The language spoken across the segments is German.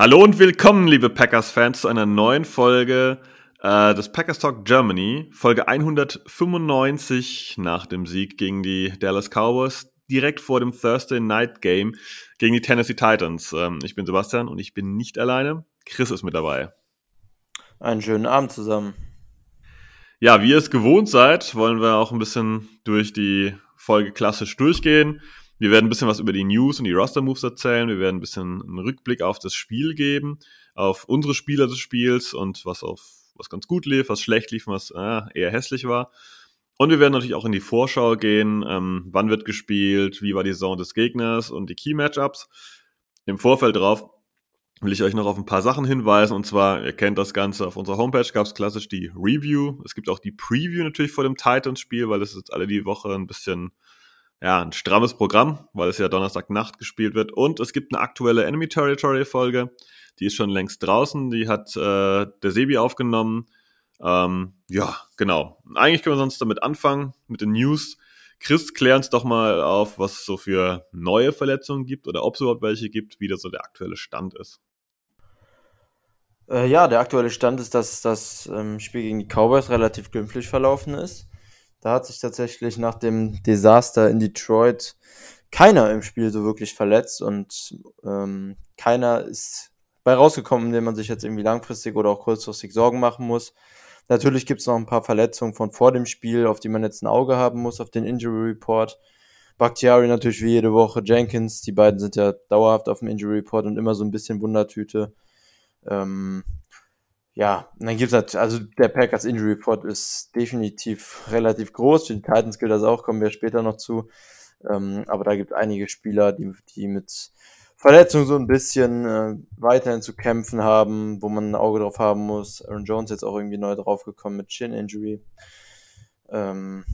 Hallo und willkommen, liebe Packers-Fans, zu einer neuen Folge äh, des Packers Talk Germany, Folge 195 nach dem Sieg gegen die Dallas Cowboys, direkt vor dem Thursday Night Game gegen die Tennessee Titans. Ähm, ich bin Sebastian und ich bin nicht alleine. Chris ist mit dabei. Einen schönen Abend zusammen. Ja, wie ihr es gewohnt seid, wollen wir auch ein bisschen durch die Folge klassisch durchgehen. Wir werden ein bisschen was über die News und die Roster-Moves erzählen. Wir werden ein bisschen einen Rückblick auf das Spiel geben, auf unsere Spieler des Spiels und was auf was ganz gut lief, was schlecht lief, was äh, eher hässlich war. Und wir werden natürlich auch in die Vorschau gehen. Ähm, wann wird gespielt? Wie war die Saison des Gegners und die Key-Matchups? Im Vorfeld drauf will ich euch noch auf ein paar Sachen hinweisen. Und zwar, ihr kennt das Ganze, auf unserer Homepage gab es klassisch die Review. Es gibt auch die Preview natürlich vor dem Titans-Spiel, weil ist jetzt alle die Woche ein bisschen ja, ein strammes Programm, weil es ja Donnerstagnacht gespielt wird. Und es gibt eine aktuelle Enemy Territory Folge, die ist schon längst draußen, die hat äh, der Sebi aufgenommen. Ähm, ja, genau. Eigentlich können wir sonst damit anfangen, mit den News. Chris, klär uns doch mal auf, was es so für neue Verletzungen gibt oder ob es überhaupt welche gibt, wie das so der aktuelle Stand ist. Äh, ja, der aktuelle Stand ist, dass das ähm, Spiel gegen die Cowboys relativ glimpflich verlaufen ist. Da hat sich tatsächlich nach dem Desaster in Detroit keiner im Spiel so wirklich verletzt und ähm, keiner ist bei rausgekommen, indem man sich jetzt irgendwie langfristig oder auch kurzfristig Sorgen machen muss. Natürlich gibt es noch ein paar Verletzungen von vor dem Spiel, auf die man jetzt ein Auge haben muss, auf den Injury Report. Bakhtiari natürlich wie jede Woche, Jenkins, die beiden sind ja dauerhaft auf dem Injury Report und immer so ein bisschen Wundertüte. Ähm, ja, und dann gibt's halt, also der Packers Injury Report ist definitiv relativ groß. Für die Titans gilt das auch, kommen wir später noch zu. Ähm, aber da gibt einige Spieler, die, die mit Verletzungen so ein bisschen äh, weiterhin zu kämpfen haben, wo man ein Auge drauf haben muss. Aaron Jones jetzt auch irgendwie neu draufgekommen mit Chin Injury. Ähm,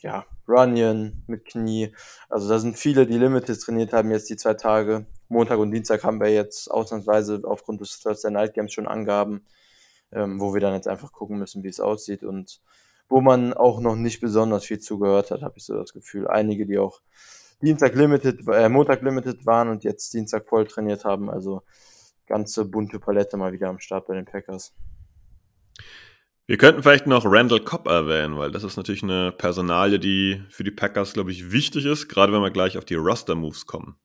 ja, Runyon mit Knie. Also da sind viele, die Limited trainiert haben jetzt die zwei Tage. Montag und Dienstag haben wir jetzt ausnahmsweise aufgrund des Thursday Night Games schon Angaben ähm, wo wir dann jetzt einfach gucken müssen, wie es aussieht und wo man auch noch nicht besonders viel zugehört hat, habe ich so das Gefühl. Einige, die auch Dienstag Limited, äh, Montag Limited waren und jetzt Dienstag voll trainiert haben, also ganze bunte Palette mal wieder am Start bei den Packers. Wir könnten vielleicht noch Randall Cobb erwähnen, weil das ist natürlich eine Personalie, die für die Packers, glaube ich, wichtig ist, gerade wenn wir gleich auf die Roster-Moves kommen.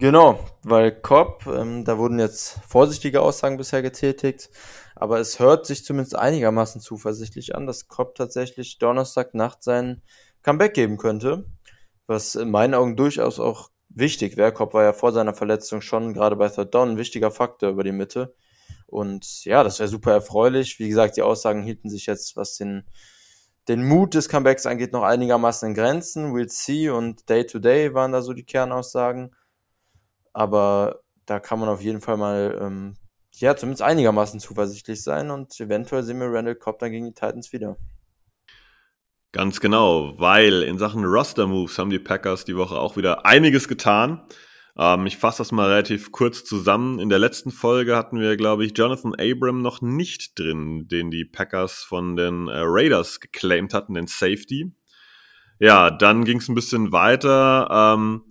Genau, weil Cobb, ähm, da wurden jetzt vorsichtige Aussagen bisher getätigt, aber es hört sich zumindest einigermaßen zuversichtlich an, dass Cobb tatsächlich Donnerstagnacht sein Comeback geben könnte, was in meinen Augen durchaus auch wichtig wäre. Cobb war ja vor seiner Verletzung schon gerade bei Third Down ein wichtiger Faktor über die Mitte. Und ja, das wäre super erfreulich. Wie gesagt, die Aussagen hielten sich jetzt, was den, den Mut des Comebacks angeht, noch einigermaßen in Grenzen. We'll see und Day to Day waren da so die Kernaussagen. Aber da kann man auf jeden Fall mal, ähm, ja, zumindest einigermaßen zuversichtlich sein und eventuell sehen wir Randall Cobb dann gegen die Titans wieder. Ganz genau, weil in Sachen Roster-Moves haben die Packers die Woche auch wieder einiges getan. Ähm, ich fasse das mal relativ kurz zusammen. In der letzten Folge hatten wir, glaube ich, Jonathan Abram noch nicht drin, den die Packers von den äh, Raiders geclaimed hatten, den Safety. Ja, dann ging es ein bisschen weiter. Ähm,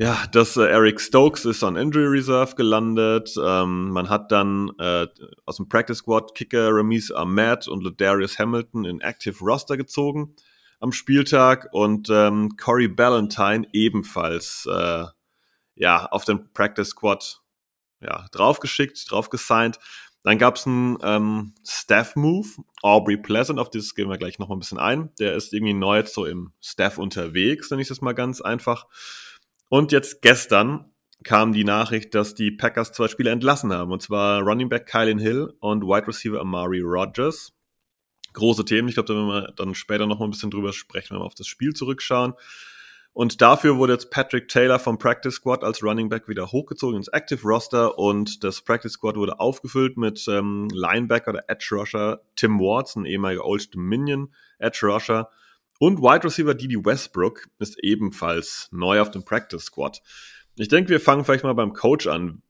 ja, dass äh, Eric Stokes ist on Injury Reserve gelandet. Ähm, man hat dann äh, aus dem Practice Squad Kicker Ramis Ahmed und Ladarius Hamilton in Active Roster gezogen am Spieltag und ähm, Corey Ballantyne ebenfalls äh, ja auf den Practice Squad ja draufgeschickt, draufgesigned. Dann gab es einen ähm, Staff-Move, Aubrey Pleasant, auf dieses gehen wir gleich noch mal ein bisschen ein. Der ist irgendwie neu jetzt so im Staff unterwegs, nenne ich das mal ganz einfach. Und jetzt gestern kam die Nachricht, dass die Packers zwei Spieler entlassen haben. Und zwar Running Back Kylan Hill und Wide Receiver Amari Rogers. Große Themen. Ich glaube, da werden wir dann später noch mal ein bisschen drüber sprechen, wenn wir auf das Spiel zurückschauen. Und dafür wurde jetzt Patrick Taylor vom Practice Squad als Running Back wieder hochgezogen ins Active Roster und das Practice Squad wurde aufgefüllt mit ähm, Linebacker oder Edge Rusher Tim Watson, ehemaliger Old Dominion Edge Rusher und Wide Receiver Didi Westbrook ist ebenfalls neu auf dem Practice Squad. Ich denke, wir fangen vielleicht mal beim Coach an.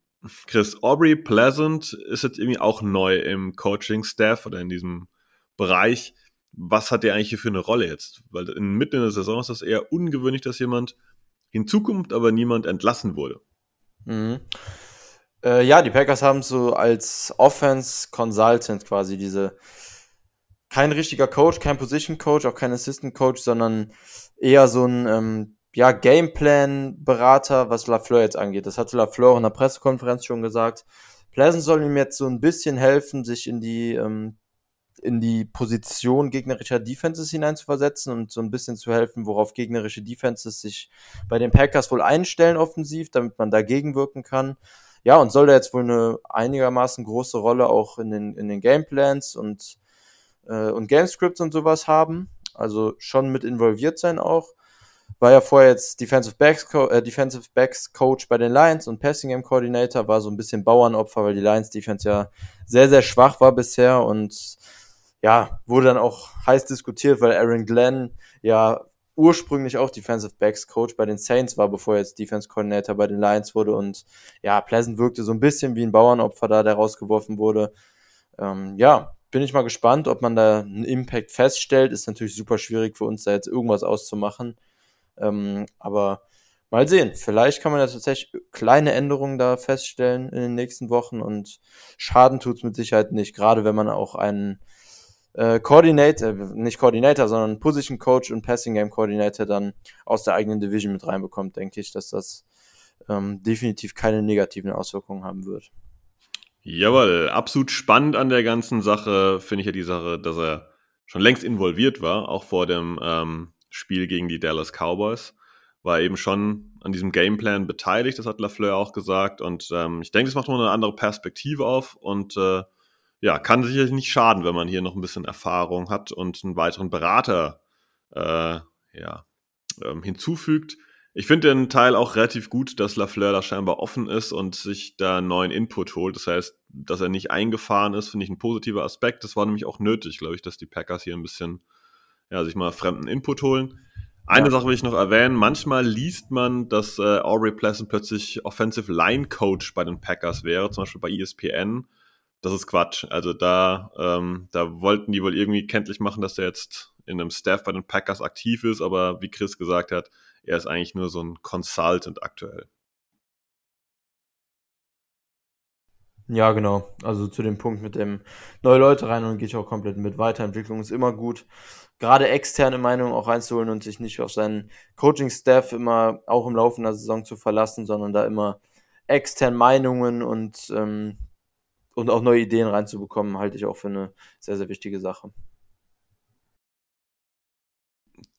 Chris Aubrey Pleasant ist jetzt irgendwie auch neu im Coaching-Staff oder in diesem Bereich was hat der eigentlich hier für eine Rolle jetzt? Weil in, mitten in der Saison ist das eher ungewöhnlich, dass jemand hinzukommt, aber niemand entlassen wurde. Mhm. Äh, ja, die Packers haben so als Offense Consultant quasi diese kein richtiger Coach, kein Position Coach, auch kein Assistant Coach, sondern eher so ein ähm, ja, Gameplan-Berater, was Lafleur jetzt angeht. Das hatte Lafleur in der Pressekonferenz schon gesagt. Pleasant soll ihm jetzt so ein bisschen helfen, sich in die ähm, in die Position gegnerischer Defenses hineinzuversetzen und so ein bisschen zu helfen, worauf gegnerische Defenses sich bei den Packers wohl einstellen offensiv, damit man dagegen wirken kann. Ja, und soll da jetzt wohl eine einigermaßen große Rolle auch in den, in den Gameplans und, äh, und Gamescripts und sowas haben. Also schon mit involviert sein auch. War ja vorher jetzt Defensive Backs, äh, Defensive Backs Coach bei den Lions und Passing Game Coordinator, war so ein bisschen Bauernopfer, weil die Lions Defense ja sehr, sehr schwach war bisher und ja, wurde dann auch heiß diskutiert, weil Aaron Glenn ja ursprünglich auch Defensive Backs Coach bei den Saints war, bevor er jetzt Defense Coordinator bei den Lions wurde und ja, Pleasant wirkte so ein bisschen wie ein Bauernopfer da, der rausgeworfen wurde. Ähm, ja, bin ich mal gespannt, ob man da einen Impact feststellt. Ist natürlich super schwierig für uns da jetzt irgendwas auszumachen. Ähm, aber mal sehen. Vielleicht kann man ja tatsächlich kleine Änderungen da feststellen in den nächsten Wochen und Schaden tut's mit Sicherheit nicht, gerade wenn man auch einen äh, Coordinator, nicht Coordinator, sondern Position Coach und Passing Game Coordinator dann aus der eigenen Division mit reinbekommt, denke ich, dass das ähm, definitiv keine negativen Auswirkungen haben wird. Jawohl, absolut spannend an der ganzen Sache finde ich ja die Sache, dass er schon längst involviert war, auch vor dem ähm, Spiel gegen die Dallas Cowboys. War eben schon an diesem Gameplan beteiligt, das hat Lafleur auch gesagt. Und ähm, ich denke, das macht noch eine andere Perspektive auf und äh, ja, kann sicherlich nicht schaden, wenn man hier noch ein bisschen Erfahrung hat und einen weiteren Berater äh, ja, ähm, hinzufügt. Ich finde den Teil auch relativ gut, dass Lafleur da scheinbar offen ist und sich da neuen Input holt. Das heißt, dass er nicht eingefahren ist, finde ich ein positiver Aspekt. Das war nämlich auch nötig, glaube ich, dass die Packers hier ein bisschen ja, sich mal fremden Input holen. Eine ja. Sache will ich noch erwähnen. Manchmal liest man, dass äh, Aubrey Pleasant plötzlich Offensive Line Coach bei den Packers wäre, zum Beispiel bei ESPN das ist Quatsch. Also da, ähm, da wollten die wohl irgendwie kenntlich machen, dass er jetzt in einem Staff bei den Packers aktiv ist, aber wie Chris gesagt hat, er ist eigentlich nur so ein Consultant aktuell. Ja, genau. Also zu dem Punkt mit dem neue Leute rein und gehe ich auch komplett mit. Weiterentwicklung ist immer gut. Gerade externe Meinungen auch reinzuholen und sich nicht auf seinen Coaching-Staff immer auch im Laufe der Saison zu verlassen, sondern da immer externe Meinungen und ähm, und auch neue Ideen reinzubekommen, halte ich auch für eine sehr, sehr wichtige Sache.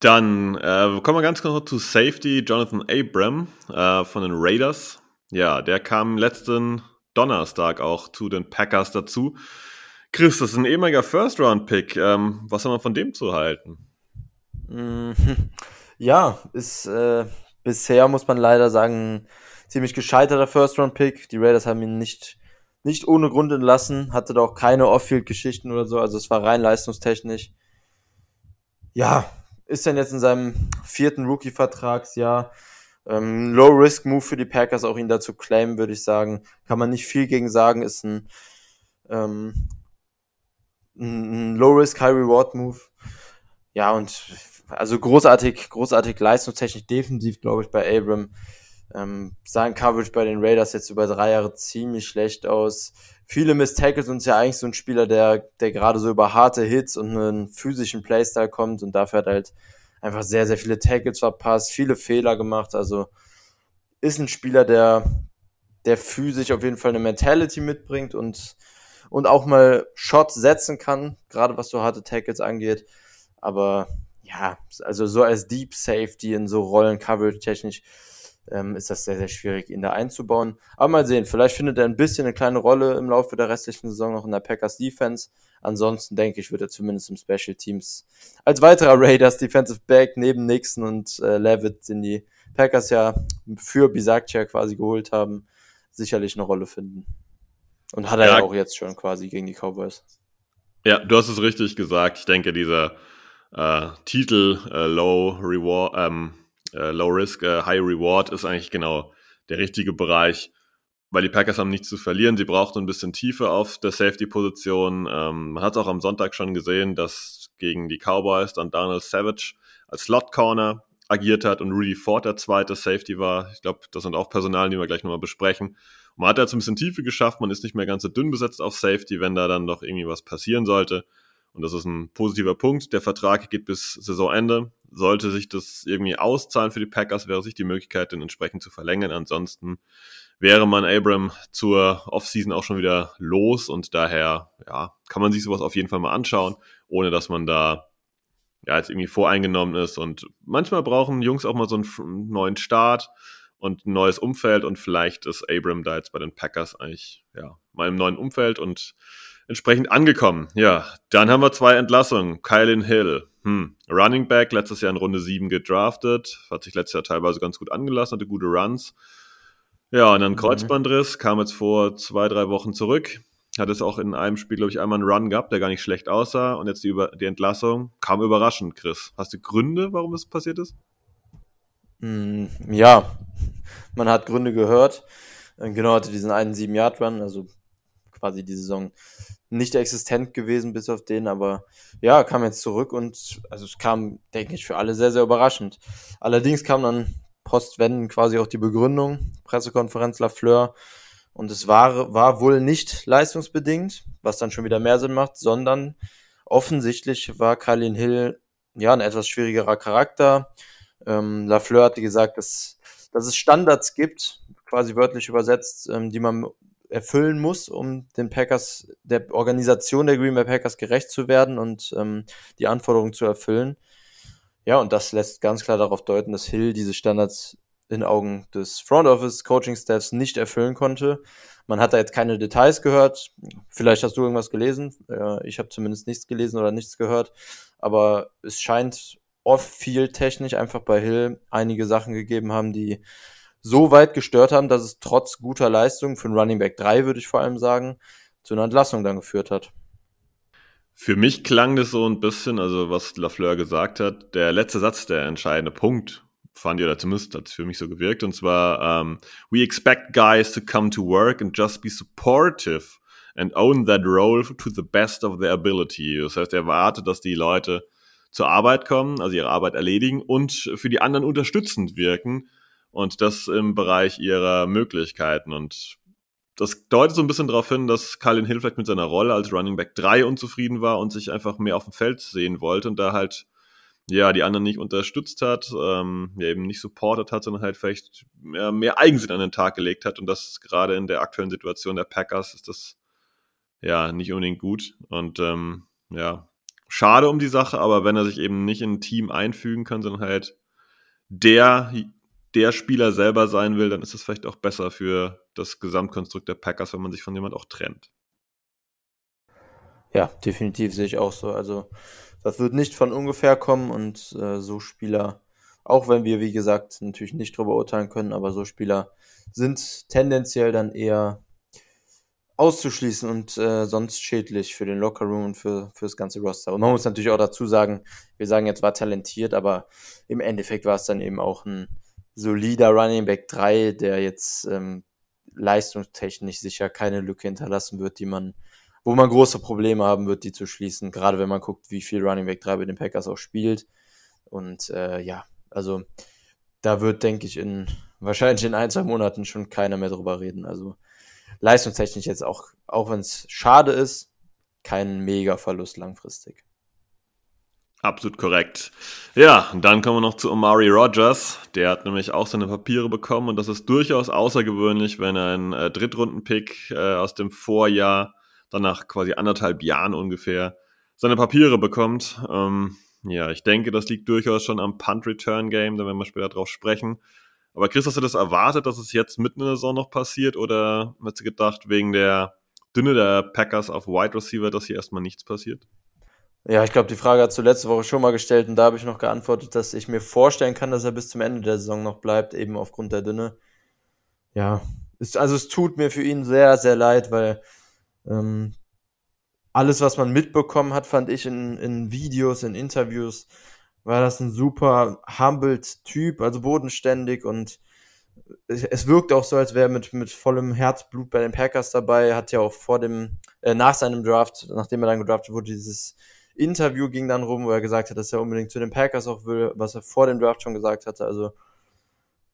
Dann äh, kommen wir ganz kurz zu Safety. Jonathan Abram äh, von den Raiders. Ja, der kam letzten Donnerstag auch zu den Packers dazu. Chris, das ist ein ehemaliger First-Round-Pick. Ähm, was haben wir von dem zu halten? Ja, ist äh, bisher, muss man leider sagen, ziemlich gescheiterter First-Round-Pick. Die Raiders haben ihn nicht nicht ohne Grund entlassen, hatte da auch keine Off-Field-Geschichten oder so, also es war rein leistungstechnisch. Ja, ist dann jetzt in seinem vierten Rookie-Vertragsjahr. Ähm, Low-Risk-Move für die Packers, auch ihn dazu claimen, würde ich sagen. Kann man nicht viel gegen sagen, ist ein, ähm, ein Low-Risk, High-Reward-Move. Ja, und also großartig, großartig leistungstechnisch defensiv, glaube ich, bei Abram. Ähm, sein Coverage bei den Raiders jetzt über drei Jahre ziemlich schlecht aus. Viele Miss Tackles ist ja eigentlich so ein Spieler, der, der gerade so über harte Hits und einen physischen Playstyle kommt und dafür hat halt einfach sehr, sehr viele Tackles verpasst, viele Fehler gemacht. Also ist ein Spieler, der, der physisch auf jeden Fall eine Mentality mitbringt und, und auch mal Shots setzen kann, gerade was so harte Tackles angeht. Aber ja, also so als Deep Safety in so Rollen Coverage technisch ähm, ist das sehr, sehr schwierig, ihn da einzubauen. Aber mal sehen, vielleicht findet er ein bisschen eine kleine Rolle im Laufe der restlichen Saison noch in der Packers Defense. Ansonsten denke ich, wird er zumindest im Special Teams als weiterer Raiders Defensive Back neben Nixon und äh, Levitt, den die Packers ja für Bisakcia quasi geholt haben, sicherlich eine Rolle finden. Und hat er ja, ja auch jetzt schon quasi gegen die Cowboys. Ja, du hast es richtig gesagt. Ich denke, dieser äh, Titel äh, Low Reward, ähm, äh, Low Risk, äh, High Reward ist eigentlich genau der richtige Bereich, weil die Packers haben nichts zu verlieren. Sie brauchten ein bisschen Tiefe auf der Safety-Position. Ähm, man hat es auch am Sonntag schon gesehen, dass gegen die Cowboys dann Donald Savage als Slot Corner agiert hat und Rudy Ford der zweite Safety war. Ich glaube, das sind auch Personalien, die wir gleich nochmal besprechen. Man hat jetzt ein bisschen Tiefe geschafft, man ist nicht mehr ganz so dünn besetzt auf Safety, wenn da dann noch irgendwie was passieren sollte. Und das ist ein positiver Punkt. Der Vertrag geht bis Saisonende. Sollte sich das irgendwie auszahlen für die Packers, wäre sich die Möglichkeit, den entsprechend zu verlängern. Ansonsten wäre man Abram zur Offseason auch schon wieder los und daher, ja, kann man sich sowas auf jeden Fall mal anschauen, ohne dass man da ja jetzt irgendwie voreingenommen ist. Und manchmal brauchen Jungs auch mal so einen neuen Start und ein neues Umfeld und vielleicht ist Abram da jetzt bei den Packers eigentlich, ja, mal im neuen Umfeld und entsprechend angekommen. Ja, dann haben wir zwei Entlassungen. Kylin Hill, hm. Running Back, letztes Jahr in Runde 7 gedraftet, hat sich letztes Jahr teilweise ganz gut angelassen, hatte gute Runs. Ja, und dann mhm. Kreuzbandriss, kam jetzt vor zwei, drei Wochen zurück. Hat es auch in einem Spiel, glaube ich, einmal einen Run gehabt, der gar nicht schlecht aussah. Und jetzt die, Über die Entlassung kam überraschend, Chris. Hast du Gründe, warum das passiert ist? Mm, ja, man hat Gründe gehört. Äh, genau, hatte diesen einen 7-Yard-Run, also quasi die Saison nicht existent gewesen bis auf den, aber ja, kam jetzt zurück und also es kam, denke ich, für alle sehr, sehr überraschend. Allerdings kam dann postwenden quasi auch die Begründung, Pressekonferenz Lafleur und es war, war wohl nicht leistungsbedingt, was dann schon wieder mehr Sinn macht, sondern offensichtlich war Kalin Hill ja ein etwas schwierigerer Charakter. Ähm, Lafleur hatte gesagt, dass, dass es Standards gibt, quasi wörtlich übersetzt, ähm, die man erfüllen muss, um den Packers, der Organisation der Green Bay Packers gerecht zu werden und ähm, die Anforderungen zu erfüllen. Ja, und das lässt ganz klar darauf deuten, dass Hill diese Standards in Augen des Front Office Coaching Staffs nicht erfüllen konnte. Man hat da jetzt keine Details gehört. Vielleicht hast du irgendwas gelesen. Ich habe zumindest nichts gelesen oder nichts gehört. Aber es scheint oft viel technisch einfach bei Hill einige Sachen gegeben haben, die so weit gestört haben, dass es trotz guter Leistung für einen Running Back 3, würde ich vor allem sagen, zu einer Entlassung dann geführt hat. Für mich klang das so ein bisschen, also was Lafleur gesagt hat, der letzte Satz, der entscheidende Punkt, fand ich, oder zumindest hat es für mich so gewirkt, und zwar, um, we expect guys to come to work and just be supportive and own that role to the best of their ability. Das heißt, er erwartet, dass die Leute zur Arbeit kommen, also ihre Arbeit erledigen und für die anderen unterstützend wirken und das im Bereich ihrer Möglichkeiten. Und das deutet so ein bisschen darauf hin, dass Colin Hill vielleicht mit seiner Rolle als Running Back 3 unzufrieden war und sich einfach mehr auf dem Feld sehen wollte und da halt ja die anderen nicht unterstützt hat, ähm, ja eben nicht supportet hat, sondern halt vielleicht mehr, mehr Eigensinn an den Tag gelegt hat und das gerade in der aktuellen Situation der Packers ist das ja nicht unbedingt gut und ähm, ja schade um die Sache, aber wenn er sich eben nicht in ein Team einfügen kann, sondern halt der der Spieler selber sein will, dann ist es vielleicht auch besser für das Gesamtkonstrukt der Packers, wenn man sich von jemand auch trennt. Ja, definitiv sehe ich auch so. Also das wird nicht von ungefähr kommen und äh, so Spieler, auch wenn wir, wie gesagt, natürlich nicht drüber urteilen können, aber so Spieler sind tendenziell dann eher auszuschließen und äh, sonst schädlich für den Lockerroom und für, für das ganze Roster. Und man muss natürlich auch dazu sagen, wir sagen jetzt war talentiert, aber im Endeffekt war es dann eben auch ein solider Running Back 3, der jetzt ähm, leistungstechnisch sicher keine Lücke hinterlassen wird, die man, wo man große Probleme haben wird, die zu schließen. Gerade wenn man guckt, wie viel Running Back 3 bei den Packers auch spielt. Und äh, ja, also da wird, denke ich, in wahrscheinlich in ein, zwei Monaten schon keiner mehr drüber reden. Also leistungstechnisch jetzt auch, auch wenn es schade ist, kein mega Verlust langfristig. Absolut korrekt. Ja, dann kommen wir noch zu Omari Rogers. Der hat nämlich auch seine Papiere bekommen und das ist durchaus außergewöhnlich, wenn ein äh, Drittrunden-Pick äh, aus dem Vorjahr, dann nach quasi anderthalb Jahren ungefähr, seine Papiere bekommt. Ähm, ja, ich denke, das liegt durchaus schon am Punt-Return-Game, da werden wir später drauf sprechen. Aber Chris, hast du das erwartet, dass es jetzt mitten in der Saison noch passiert oder hast du gedacht, wegen der Dünne der Packers auf Wide Receiver, dass hier erstmal nichts passiert? Ja, ich glaube, die Frage hast du letzte Woche schon mal gestellt und da habe ich noch geantwortet, dass ich mir vorstellen kann, dass er bis zum Ende der Saison noch bleibt, eben aufgrund der Dünne. Ja, ist, also es tut mir für ihn sehr, sehr leid, weil ähm, alles, was man mitbekommen hat, fand ich in, in Videos, in Interviews, war das ein super humbled Typ, also bodenständig und es, es wirkt auch so, als wäre er mit, mit vollem Herzblut bei den Packers dabei, hat ja auch vor dem, äh, nach seinem Draft, nachdem er dann gedraftet wurde, dieses Interview ging dann rum, wo er gesagt hat, dass er unbedingt zu den Packers auch will, was er vor dem Draft schon gesagt hatte, also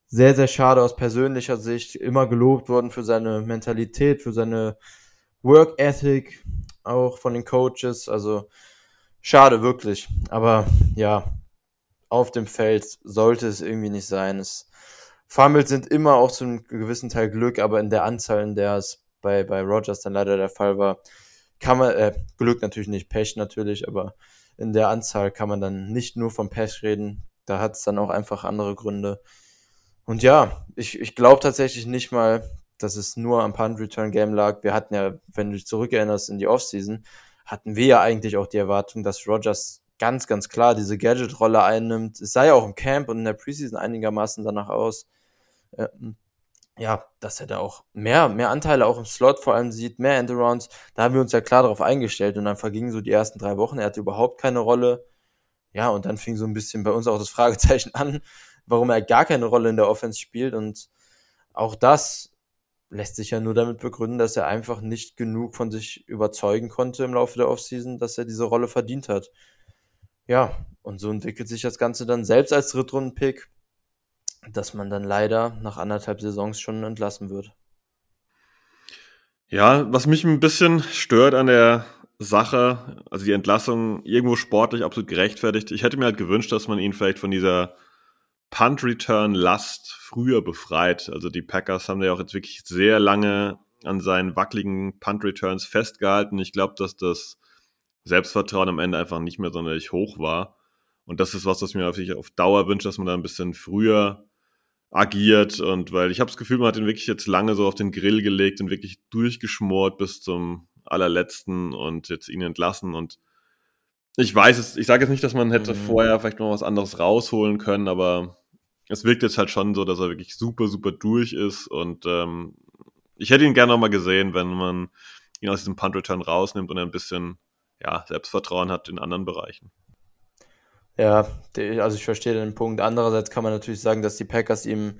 sehr, sehr schade aus persönlicher Sicht, immer gelobt worden für seine Mentalität, für seine Work Ethic, auch von den Coaches. Also schade, wirklich. Aber ja, auf dem Feld sollte es irgendwie nicht sein. Es, Fumbles sind immer auch zu einem gewissen Teil Glück, aber in der Anzahl, in der es bei, bei Rogers dann leider der Fall war, kann man, äh, Glück natürlich nicht, Pech natürlich, aber in der Anzahl kann man dann nicht nur vom Pech reden. Da hat es dann auch einfach andere Gründe. Und ja, ich, ich glaube tatsächlich nicht mal, dass es nur am Punt-Return-Game lag. Wir hatten ja, wenn du dich zurückerinnerst in die Offseason, hatten wir ja eigentlich auch die Erwartung, dass Rogers ganz, ganz klar diese Gadget-Rolle einnimmt. Es sah ja auch im Camp und in der Preseason einigermaßen danach aus. Ähm, ja, dass er da auch mehr, mehr Anteile auch im Slot vor allem sieht, mehr Endarounds. Da haben wir uns ja klar darauf eingestellt und dann vergingen so die ersten drei Wochen. Er hatte überhaupt keine Rolle. Ja, und dann fing so ein bisschen bei uns auch das Fragezeichen an warum er gar keine Rolle in der Offense spielt. Und auch das lässt sich ja nur damit begründen, dass er einfach nicht genug von sich überzeugen konnte im Laufe der Offseason, dass er diese Rolle verdient hat. Ja, und so entwickelt sich das Ganze dann selbst als Drittrunden-Pick, dass man dann leider nach anderthalb Saisons schon entlassen wird. Ja, was mich ein bisschen stört an der Sache, also die Entlassung irgendwo sportlich absolut gerechtfertigt. Ich hätte mir halt gewünscht, dass man ihn vielleicht von dieser Punt-Return-Last früher befreit. Also die Packers haben ja auch jetzt wirklich sehr lange an seinen wackeligen Punt-Returns festgehalten. Ich glaube, dass das Selbstvertrauen am Ende einfach nicht mehr sonderlich hoch war. Und das ist was, was mir auf Dauer wünscht, dass man da ein bisschen früher agiert. Und weil ich habe das Gefühl, man hat ihn wirklich jetzt lange so auf den Grill gelegt und wirklich durchgeschmort bis zum allerletzten und jetzt ihn entlassen. Und ich weiß es, ich sage jetzt nicht, dass man hätte mhm. vorher vielleicht noch was anderes rausholen können, aber es wirkt jetzt halt schon so, dass er wirklich super, super durch ist und ähm, ich hätte ihn gerne noch mal gesehen, wenn man ihn aus diesem Punt-Return rausnimmt und ein bisschen ja, Selbstvertrauen hat in anderen Bereichen. Ja, also ich verstehe den Punkt. Andererseits kann man natürlich sagen, dass die Packers ihm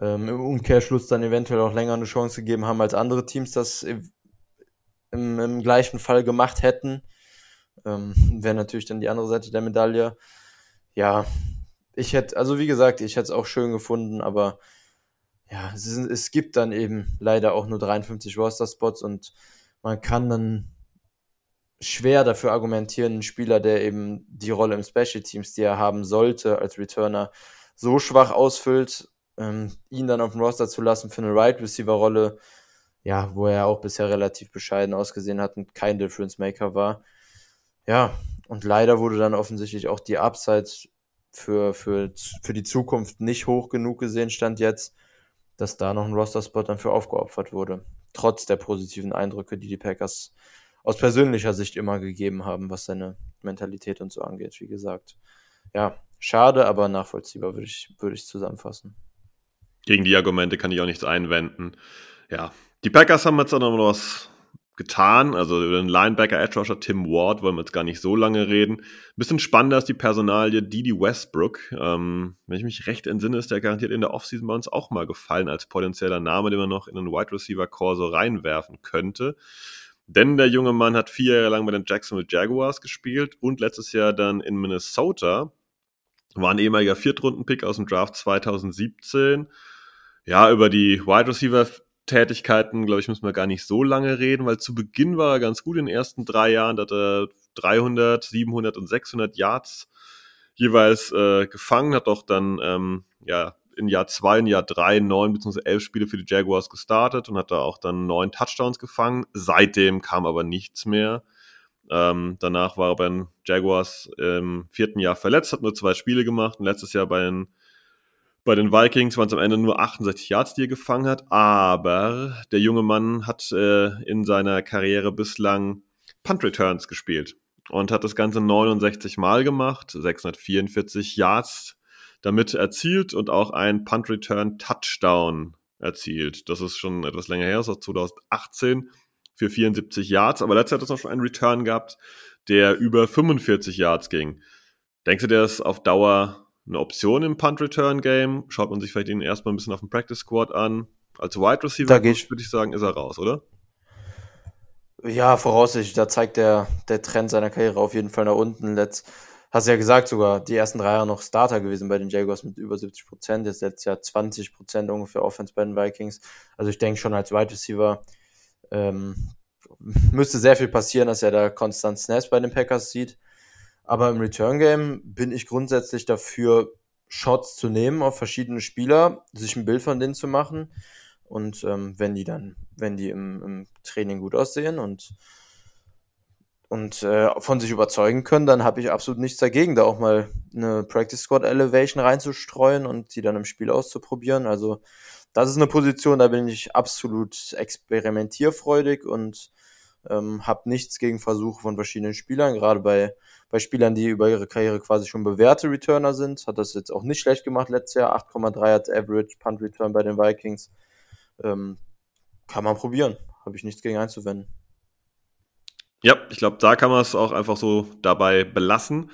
ähm, im Umkehrschluss dann eventuell auch länger eine Chance gegeben haben, als andere Teams das im, im gleichen Fall gemacht hätten. Ähm, Wäre natürlich dann die andere Seite der Medaille. Ja, ich hätte, also wie gesagt, ich hätte es auch schön gefunden, aber ja, es, es gibt dann eben leider auch nur 53 Roster-Spots und man kann dann schwer dafür argumentieren, ein Spieler, der eben die Rolle im Special Teams, die er haben sollte als Returner, so schwach ausfüllt, ähm, ihn dann auf dem Roster zu lassen für eine Right Receiver Rolle, ja, wo er auch bisher relativ bescheiden ausgesehen hat und kein Difference Maker war. Ja, und leider wurde dann offensichtlich auch die Upside für, für, für die Zukunft nicht hoch genug gesehen, stand jetzt, dass da noch ein Roster-Spot dann für aufgeopfert wurde. Trotz der positiven Eindrücke, die die Packers aus persönlicher Sicht immer gegeben haben, was seine Mentalität und so angeht, wie gesagt. Ja, schade, aber nachvollziehbar, würde ich, würde ich zusammenfassen. Gegen die Argumente kann ich auch nichts einwenden. Ja, die Packers haben jetzt auch noch was getan. Also über den Linebacker Edge Rusher Tim Ward wollen wir jetzt gar nicht so lange reden. Ein bisschen spannender ist die Personalie Didi Westbrook. Ähm, wenn ich mich recht entsinne, ist der garantiert in der Offseason bei uns auch mal gefallen als potenzieller Name, den man noch in den Wide Receiver Core so reinwerfen könnte. Denn der junge Mann hat vier Jahre lang bei den Jacksonville Jaguars gespielt und letztes Jahr dann in Minnesota. War ein ehemaliger Viertrunden-Pick aus dem Draft 2017. Ja, über die Wide Receiver Tätigkeiten, glaube ich, müssen wir gar nicht so lange reden, weil zu Beginn war er ganz gut in den ersten drei Jahren, da hat er 300, 700 und 600 Yards jeweils äh, gefangen, hat auch dann ähm, ja in Jahr zwei und Jahr drei neun bzw. elf Spiele für die Jaguars gestartet und hat da auch dann neun Touchdowns gefangen. Seitdem kam aber nichts mehr. Ähm, danach war er bei den Jaguars im vierten Jahr verletzt, hat nur zwei Spiele gemacht und letztes Jahr bei den Bei den Vikings waren es am Ende nur 68 Yards, die er gefangen hat, aber der junge Mann hat äh, in seiner Karriere bislang Punt Returns gespielt und hat das Ganze 69 Mal gemacht, 644 Yards damit erzielt und auch ein Punt Return Touchdown erzielt. Das ist schon etwas länger her, das war 2018 für 74 Yards, aber letztes Jahr hat es auch schon einen Return gehabt, der über 45 Yards ging. Denkst du, der ist auf Dauer eine Option im Punt-Return-Game. Schaut man sich vielleicht ihn erstmal ein bisschen auf dem Practice-Squad an. Als Wide Receiver würde ich sagen, ist er raus, oder? Ja, voraussichtlich. Da zeigt der, der Trend seiner Karriere auf jeden Fall nach unten. Letzt, hast ja gesagt, sogar die ersten drei Jahre noch Starter gewesen bei den Jaguars mit über 70 Prozent. Jetzt letztes Jahr 20 Prozent ungefähr Offense bei den Vikings. Also ich denke schon als Wide Receiver ähm, müsste sehr viel passieren, dass er da konstant Snaps bei den Packers sieht. Aber im Return Game bin ich grundsätzlich dafür, Shots zu nehmen auf verschiedene Spieler, sich ein Bild von denen zu machen. Und ähm, wenn die dann, wenn die im, im Training gut aussehen und, und äh, von sich überzeugen können, dann habe ich absolut nichts dagegen, da auch mal eine Practice Squad Elevation reinzustreuen und die dann im Spiel auszuprobieren. Also das ist eine Position, da bin ich absolut experimentierfreudig und ähm, habe nichts gegen Versuche von verschiedenen Spielern, gerade bei bei Spielern, die über ihre Karriere quasi schon bewährte Returner sind. Hat das jetzt auch nicht schlecht gemacht letztes Jahr. 8,3 hat Average Punt Return bei den Vikings. Ähm, kann man probieren. Habe ich nichts gegen einzuwenden. Ja, ich glaube, da kann man es auch einfach so dabei belassen.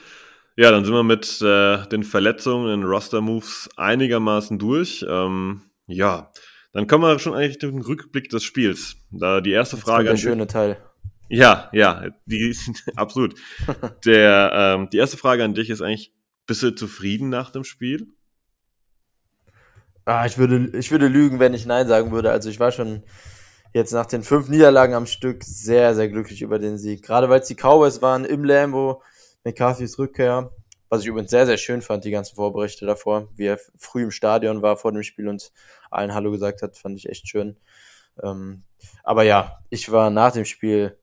Ja, dann sind wir mit äh, den Verletzungen in Roster-Moves einigermaßen durch. Ähm, ja, dann kommen wir schon eigentlich den Rückblick des Spiels. Da die erste Frage. Der schöne Teil. Ja, ja, die, absolut. Der, ähm, die erste Frage an dich ist eigentlich, bist du zufrieden nach dem Spiel? Ah, ich würde, ich würde lügen, wenn ich Nein sagen würde. Also ich war schon jetzt nach den fünf Niederlagen am Stück sehr, sehr glücklich über den Sieg. Gerade weil es die Cowboys waren im Lambo, McCarthy's Rückkehr, was ich übrigens sehr, sehr schön fand, die ganzen Vorberichte davor, wie er früh im Stadion war vor dem Spiel und allen Hallo gesagt hat, fand ich echt schön. Ähm, aber ja, ich war nach dem Spiel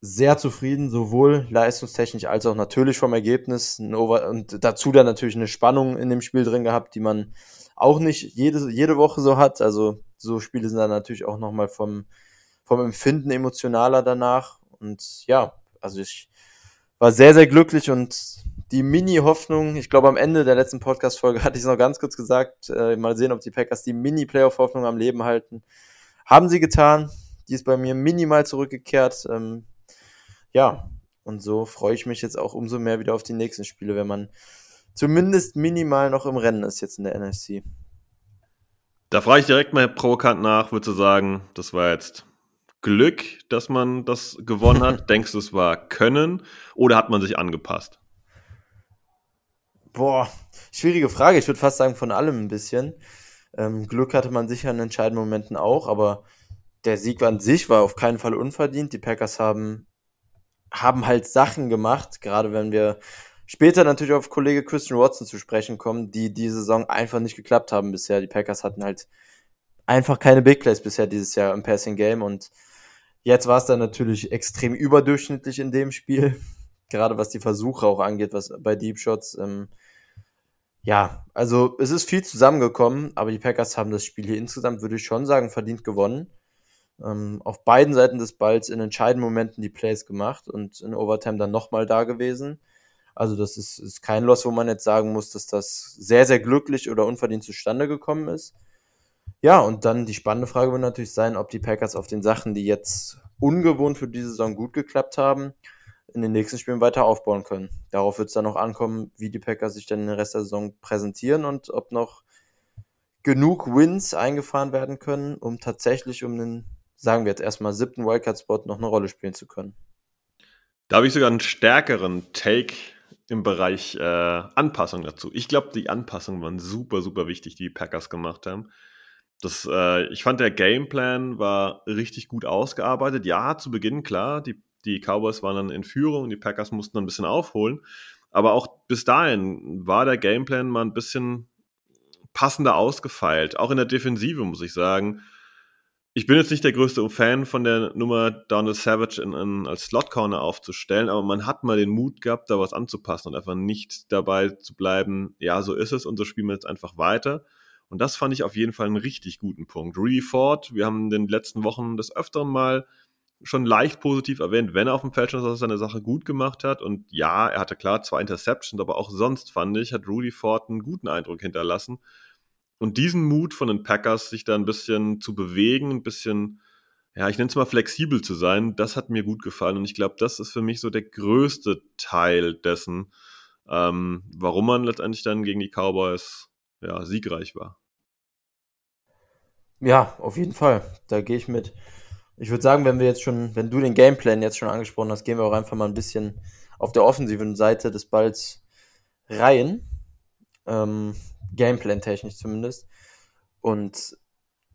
sehr zufrieden, sowohl leistungstechnisch als auch natürlich vom Ergebnis. Und dazu dann natürlich eine Spannung in dem Spiel drin gehabt, die man auch nicht jede, jede Woche so hat. Also so Spiele sind dann natürlich auch nochmal vom, vom Empfinden emotionaler danach. Und ja, also ich war sehr, sehr glücklich und die Mini-Hoffnung, ich glaube am Ende der letzten Podcast-Folge hatte ich es noch ganz kurz gesagt, äh, mal sehen, ob die Packers die Mini-Playoff-Hoffnung am Leben halten. Haben sie getan. Die ist bei mir minimal zurückgekehrt. Ähm, ja, und so freue ich mich jetzt auch umso mehr wieder auf die nächsten Spiele, wenn man zumindest minimal noch im Rennen ist jetzt in der NFC. Da frage ich direkt mal provokant nach, würde sagen, das war jetzt Glück, dass man das gewonnen hat? Denkst du, es war Können oder hat man sich angepasst? Boah, schwierige Frage. Ich würde fast sagen, von allem ein bisschen. Ähm, Glück hatte man sicher in entscheidenden Momenten auch, aber der Sieg an sich war auf keinen Fall unverdient. Die Packers haben haben halt Sachen gemacht, gerade wenn wir später natürlich auf Kollege Christian Watson zu sprechen kommen, die diese Saison einfach nicht geklappt haben bisher. Die Packers hatten halt einfach keine Big Plays bisher dieses Jahr im Passing Game und jetzt war es dann natürlich extrem überdurchschnittlich in dem Spiel, gerade was die Versuche auch angeht, was bei Deep Shots. Ähm, ja, also es ist viel zusammengekommen, aber die Packers haben das Spiel hier insgesamt, würde ich schon sagen, verdient gewonnen ähm, auf beiden Seiten des Balls in entscheidenden Momenten die Plays gemacht und in Overtime dann nochmal da gewesen. Also das ist, ist kein Loss, wo man jetzt sagen muss, dass das sehr, sehr glücklich oder unverdient zustande gekommen ist. Ja, und dann die spannende Frage wird natürlich sein, ob die Packers auf den Sachen, die jetzt ungewohnt für diese Saison gut geklappt haben, in den nächsten Spielen weiter aufbauen können. Darauf wird es dann noch ankommen, wie die Packers sich dann den Rest der Saison präsentieren und ob noch genug Wins eingefahren werden können, um tatsächlich um den sagen wir jetzt erstmal, siebten Wildcard-Spot noch eine Rolle spielen zu können. Da habe ich sogar einen stärkeren Take im Bereich äh, Anpassung dazu. Ich glaube, die Anpassungen waren super, super wichtig, die die Packers gemacht haben. Das, äh, ich fand, der Gameplan war richtig gut ausgearbeitet. Ja, zu Beginn, klar, die, die Cowboys waren dann in Führung, die Packers mussten dann ein bisschen aufholen. Aber auch bis dahin war der Gameplan mal ein bisschen passender ausgefeilt. Auch in der Defensive, muss ich sagen ich bin jetzt nicht der größte Fan von der Nummer Donald Savage in, in, als Slot Corner aufzustellen, aber man hat mal den Mut gehabt, da was anzupassen und einfach nicht dabei zu bleiben, ja, so ist es und so spielen wir jetzt einfach weiter. Und das fand ich auf jeden Fall einen richtig guten Punkt. Rudy Ford, wir haben in den letzten Wochen des Öfteren mal schon leicht positiv erwähnt, wenn er auf dem Feld schon seine Sache gut gemacht hat. Und ja, er hatte klar zwei Interceptions, aber auch sonst fand ich, hat Rudy Ford einen guten Eindruck hinterlassen. Und diesen Mut von den Packers, sich da ein bisschen zu bewegen, ein bisschen, ja, ich nenne es mal flexibel zu sein, das hat mir gut gefallen. Und ich glaube, das ist für mich so der größte Teil dessen, ähm, warum man letztendlich dann gegen die Cowboys ja, siegreich war. Ja, auf jeden Fall. Da gehe ich mit. Ich würde sagen, wenn wir jetzt schon, wenn du den Gameplan jetzt schon angesprochen hast, gehen wir auch einfach mal ein bisschen auf der offensiven Seite des Balls rein. Ähm, Gameplan-technisch zumindest. Und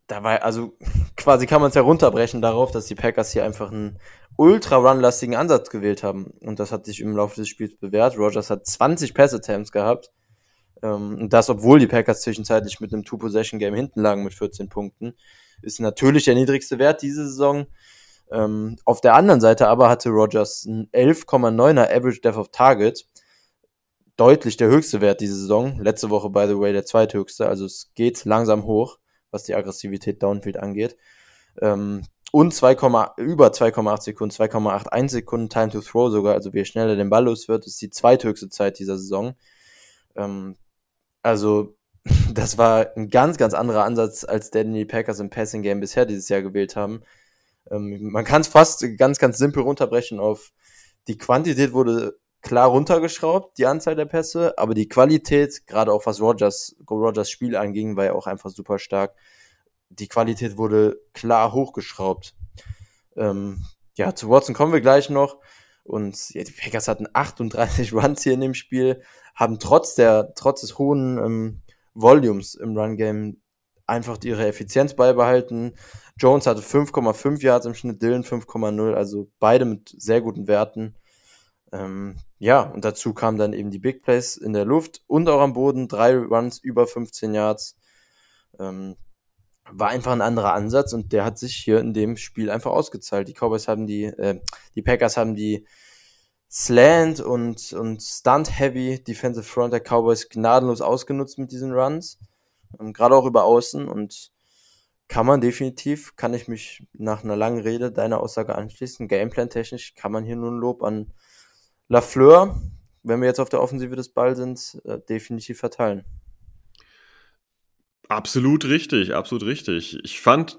da war, also quasi kann man es ja runterbrechen darauf, dass die Packers hier einfach einen ultra-run-lastigen Ansatz gewählt haben. Und das hat sich im Laufe des Spiels bewährt. Rogers hat 20 Pass-Attempts gehabt. Ähm, und das, obwohl die Packers zwischenzeitlich mit einem Two-Possession-Game hinten lagen mit 14 Punkten. Ist natürlich der niedrigste Wert diese Saison. Ähm, auf der anderen Seite aber hatte Rogers ein 11,9er Average Depth of Target deutlich der höchste Wert diese Saison. Letzte Woche, by the way, der zweithöchste. Also es geht langsam hoch, was die Aggressivität Downfield angeht. Ähm, und 2, über 2,8 Sekunden, 2,81 Sekunden Time to Throw sogar. Also wie schneller den Ball los wird, ist die zweithöchste Zeit dieser Saison. Ähm, also das war ein ganz, ganz anderer Ansatz, als der, den die Packers im Passing Game bisher dieses Jahr gewählt haben. Ähm, man kann es fast ganz, ganz simpel runterbrechen auf die Quantität wurde klar runtergeschraubt, die Anzahl der Pässe, aber die Qualität, gerade auch was Rogers, Rogers Spiel anging, war ja auch einfach super stark. Die Qualität wurde klar hochgeschraubt. Ähm, ja, zu Watson kommen wir gleich noch. Und ja, die Packers hatten 38 Runs hier in dem Spiel, haben trotz der, trotz des hohen ähm, Volumes im Run-Game einfach ihre Effizienz beibehalten. Jones hatte 5,5 Yards im Schnitt, Dylan 5,0, also beide mit sehr guten Werten. Ähm, ja, und dazu kamen dann eben die Big Plays in der Luft und auch am Boden, drei Runs über 15 Yards. Ähm, war einfach ein anderer Ansatz und der hat sich hier in dem Spiel einfach ausgezahlt. Die Cowboys haben die, äh, die Packers haben die Slant und, und Stunt-Heavy Defensive Front der Cowboys gnadenlos ausgenutzt mit diesen Runs. Ähm, Gerade auch über Außen und kann man definitiv, kann ich mich nach einer langen Rede deiner Aussage anschließen. Gameplan-technisch kann man hier nur ein Lob an Lafleur, wenn wir jetzt auf der Offensive des Balls sind, äh, definitiv verteilen. Absolut richtig, absolut richtig. Ich fand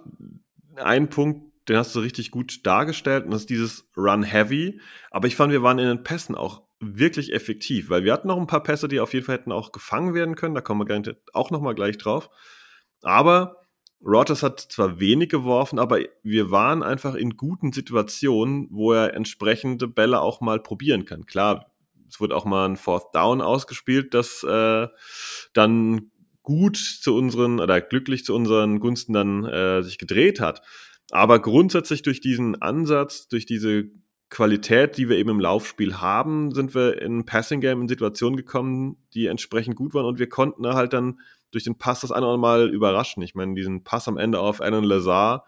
einen Punkt, den hast du richtig gut dargestellt, und das ist dieses Run Heavy. Aber ich fand, wir waren in den Pässen auch wirklich effektiv, weil wir hatten noch ein paar Pässe, die auf jeden Fall hätten auch gefangen werden können. Da kommen wir auch noch mal gleich drauf. Aber Rogers hat zwar wenig geworfen, aber wir waren einfach in guten Situationen, wo er entsprechende Bälle auch mal probieren kann. Klar, es wird auch mal ein Fourth Down ausgespielt, das äh, dann gut zu unseren oder glücklich zu unseren Gunsten dann äh, sich gedreht hat. Aber grundsätzlich durch diesen Ansatz, durch diese Qualität, die wir eben im Laufspiel haben, sind wir in Passing Game in Situationen gekommen, die entsprechend gut waren und wir konnten halt dann durch den Pass das eine oder Mal überraschen. Ich meine, diesen Pass am Ende auf Alan Lazar,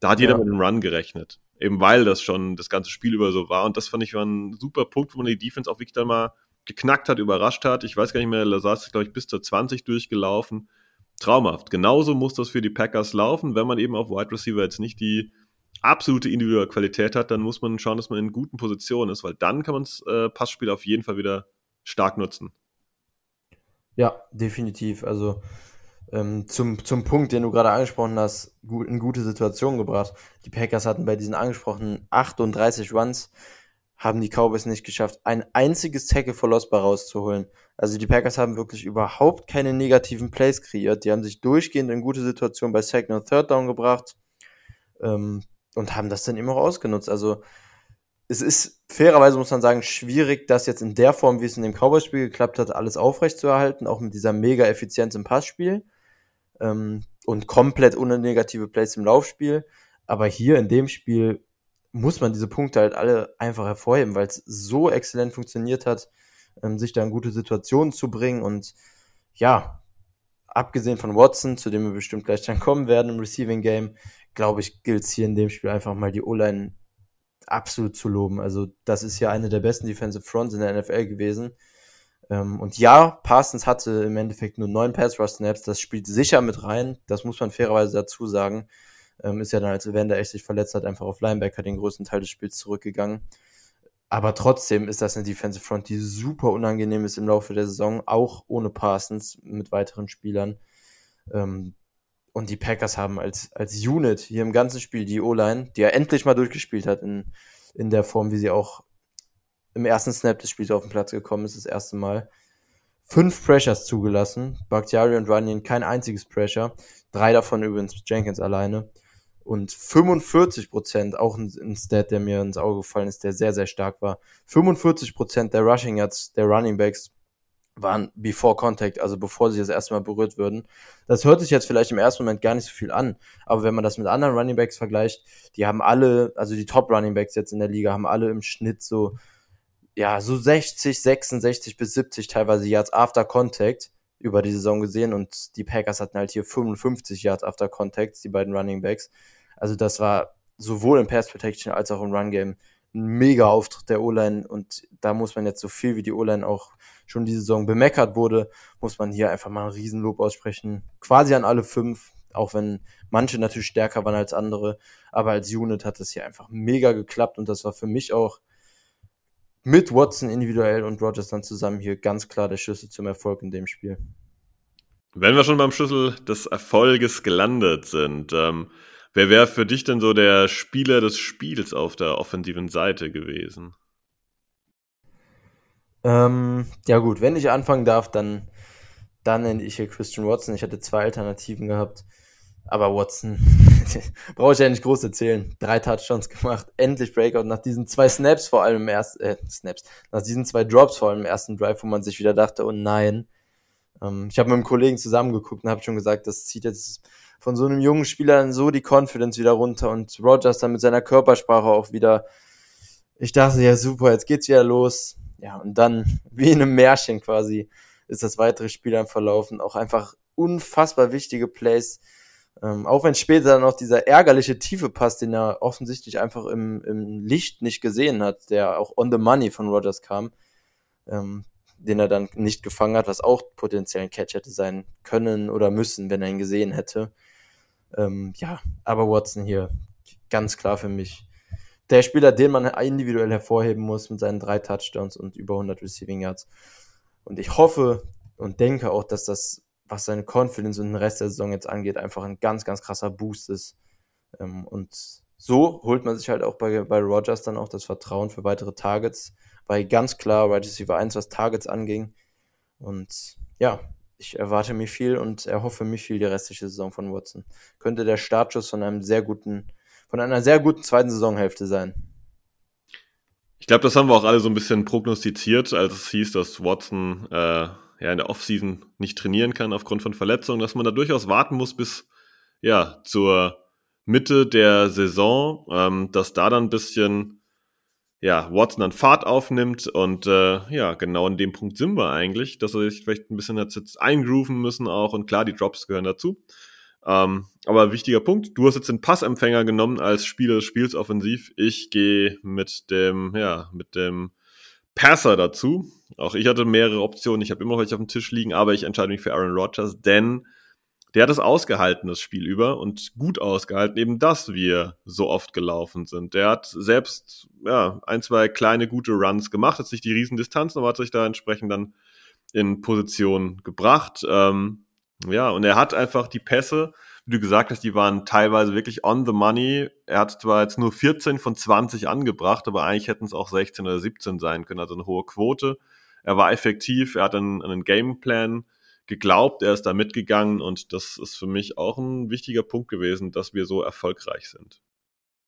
da hat jeder mit dem Run gerechnet. Eben weil das schon das ganze Spiel über so war. Und das fand ich war ein super Punkt, wo man die Defense auch wirklich dann mal geknackt hat, überrascht hat. Ich weiß gar nicht mehr, Lazar ist, glaube ich, bis zur 20 durchgelaufen. Traumhaft. Genauso muss das für die Packers laufen. Wenn man eben auf Wide Receiver jetzt nicht die absolute individuelle Qualität hat, dann muss man schauen, dass man in guten Positionen ist, weil dann kann man das äh, Passspiel auf jeden Fall wieder stark nutzen. Ja, definitiv. Also ähm, zum, zum Punkt, den du gerade angesprochen hast, gut, in gute Situation gebracht. Die Packers hatten bei diesen angesprochenen 38 Runs, haben die Cowboys nicht geschafft, ein einziges Tackle for Loss rauszuholen. Also die Packers haben wirklich überhaupt keine negativen Plays kreiert. Die haben sich durchgehend in gute Situationen bei Second und Third Down gebracht ähm, und haben das dann immer auch ausgenutzt. Also es ist fairerweise, muss man sagen, schwierig, das jetzt in der Form, wie es in dem Cowboys-Spiel geklappt hat, alles aufrechtzuerhalten, auch mit dieser mega Effizienz im Passspiel ähm, und komplett ohne negative Plays im Laufspiel. Aber hier in dem Spiel muss man diese Punkte halt alle einfach hervorheben, weil es so exzellent funktioniert hat, ähm, sich da in gute Situationen zu bringen und ja, abgesehen von Watson, zu dem wir bestimmt gleich dann kommen werden im Receiving Game, glaube ich, gilt es hier in dem Spiel einfach mal die O-Line absolut zu loben. Also das ist ja eine der besten Defensive Fronts in der NFL gewesen. Ähm, und ja, Parsons hatte im Endeffekt nur neun Pass-Rush-Snaps. Das spielt sicher mit rein. Das muss man fairerweise dazu sagen. Ähm, ist ja dann, als Evander echt sich verletzt hat, einfach auf Linebacker den größten Teil des Spiels zurückgegangen. Aber trotzdem ist das eine Defensive Front, die super unangenehm ist im Laufe der Saison, auch ohne Parsons mit weiteren Spielern. Ähm, und die Packers haben als, als Unit hier im ganzen Spiel die O-Line, die er endlich mal durchgespielt hat in, in der Form, wie sie auch im ersten Snap des Spiels auf den Platz gekommen ist, das erste Mal. Fünf Pressures zugelassen. Bakhtiari und Runyon kein einziges Pressure. Drei davon übrigens Jenkins alleine. Und 45 Prozent, auch ein, ein, Stat, der mir ins Auge gefallen ist, der sehr, sehr stark war. 45 Prozent der Rushing Yards der Running Backs waren before contact, also bevor sie das erste Mal berührt würden. Das hört sich jetzt vielleicht im ersten Moment gar nicht so viel an, aber wenn man das mit anderen Running Backs vergleicht, die haben alle, also die Top Running Backs jetzt in der Liga, haben alle im Schnitt so, ja, so 60, 66 bis 70 teilweise Yards after contact über die Saison gesehen und die Packers hatten halt hier 55 Yards after contact, die beiden Running Backs. Also das war sowohl im Pass Protection als auch im Run Game ein mega Auftritt der O-Line und da muss man jetzt so viel wie die O-Line auch schon diese Saison bemeckert wurde, muss man hier einfach mal ein Riesenlob aussprechen. Quasi an alle fünf, auch wenn manche natürlich stärker waren als andere. Aber als Unit hat es hier einfach mega geklappt und das war für mich auch mit Watson individuell und Rogers dann zusammen hier ganz klar der Schlüssel zum Erfolg in dem Spiel. Wenn wir schon beim Schlüssel des Erfolges gelandet sind, ähm, wer wäre für dich denn so der Spieler des Spiels auf der offensiven Seite gewesen? Ähm, ja gut, wenn ich anfangen darf, dann, dann nenne ich hier Christian Watson. Ich hatte zwei Alternativen gehabt, aber Watson brauche ich ja nicht groß erzählen. Drei Touchdowns gemacht, endlich Breakout nach diesen zwei Snaps vor allem im ersten, äh, Snaps, nach diesen zwei Drops vor allem im ersten Drive, wo man sich wieder dachte, oh nein. Ähm, ich habe mit einem Kollegen zusammengeguckt und habe schon gesagt, das zieht jetzt von so einem jungen Spieler dann so die Confidence wieder runter und Rogers dann mit seiner Körpersprache auch wieder. Ich dachte, ja super, jetzt geht's wieder los ja, und dann, wie in einem Märchen quasi, ist das weitere Spiel dann verlaufen. Auch einfach unfassbar wichtige Plays. Ähm, auch wenn später dann noch dieser ärgerliche tiefe Pass, den er offensichtlich einfach im, im Licht nicht gesehen hat, der auch on the money von Rogers kam, ähm, den er dann nicht gefangen hat, was auch potenziell ein Catch hätte sein können oder müssen, wenn er ihn gesehen hätte. Ähm, ja, aber Watson hier ganz klar für mich der Spieler, den man individuell hervorheben muss mit seinen drei Touchdowns und über 100 Receiving Yards. Und ich hoffe und denke auch, dass das, was seine Confidence und den Rest der Saison jetzt angeht, einfach ein ganz, ganz krasser Boost ist. Ähm, und so holt man sich halt auch bei, bei Rogers dann auch das Vertrauen für weitere Targets, weil ganz klar Right Receiver 1, was Targets anging. Und ja, ich erwarte mir viel und erhoffe mir viel die restliche Saison von Watson. Könnte der Startschuss von einem sehr guten von einer sehr guten zweiten Saisonhälfte sein. Ich glaube, das haben wir auch alle so ein bisschen prognostiziert, als es hieß, dass Watson äh, ja in der Offseason nicht trainieren kann aufgrund von Verletzungen, dass man da durchaus warten muss bis ja zur Mitte der Saison, ähm, dass da dann ein bisschen ja Watson dann Fahrt aufnimmt und äh, ja genau in dem Punkt sind wir eigentlich, dass er sich vielleicht ein bisschen jetzt eingrooven müssen auch und klar die Drops gehören dazu. Ähm, aber wichtiger Punkt, du hast jetzt den Passempfänger genommen als Spieler des Spiels offensiv. Ich gehe mit dem, ja, mit dem Passer dazu. Auch ich hatte mehrere Optionen, ich habe immer welche auf dem Tisch liegen, aber ich entscheide mich für Aaron Rodgers, denn der hat es ausgehalten, das Spiel über, und gut ausgehalten, eben dass wir so oft gelaufen sind. Der hat selbst ja, ein, zwei kleine gute Runs gemacht, hat sich die Riesendistanzen, aber hat sich da entsprechend dann in Position gebracht. Ähm, ja, und er hat einfach die Pässe, wie du gesagt hast, die waren teilweise wirklich on the money. Er hat zwar jetzt nur 14 von 20 angebracht, aber eigentlich hätten es auch 16 oder 17 sein können, also eine hohe Quote. Er war effektiv, er hat einen, einen Gameplan geglaubt, er ist da mitgegangen und das ist für mich auch ein wichtiger Punkt gewesen, dass wir so erfolgreich sind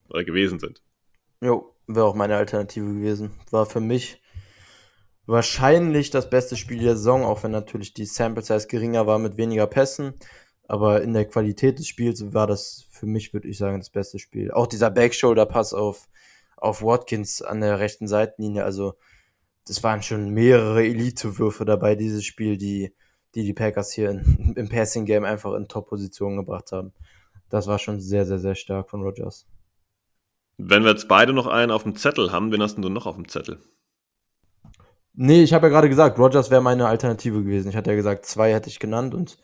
oder gewesen sind. Jo, wäre auch meine Alternative gewesen. War für mich wahrscheinlich das beste Spiel der Saison, auch wenn natürlich die Sample Size geringer war mit weniger Pässen. Aber in der Qualität des Spiels war das für mich, würde ich sagen, das beste Spiel. Auch dieser Backshoulder-Pass auf, auf Watkins an der rechten Seitenlinie. Also, das waren schon mehrere Elite-Würfe dabei, dieses Spiel, die, die die Packers hier in, im Passing-Game einfach in Top-Positionen gebracht haben. das war schon sehr, sehr, sehr stark von Rogers. Wenn wir jetzt beide noch einen auf dem Zettel haben, wen hast du noch auf dem Zettel? Nee, ich habe ja gerade gesagt, Rogers wäre meine Alternative gewesen. Ich hatte ja gesagt, zwei hätte ich genannt und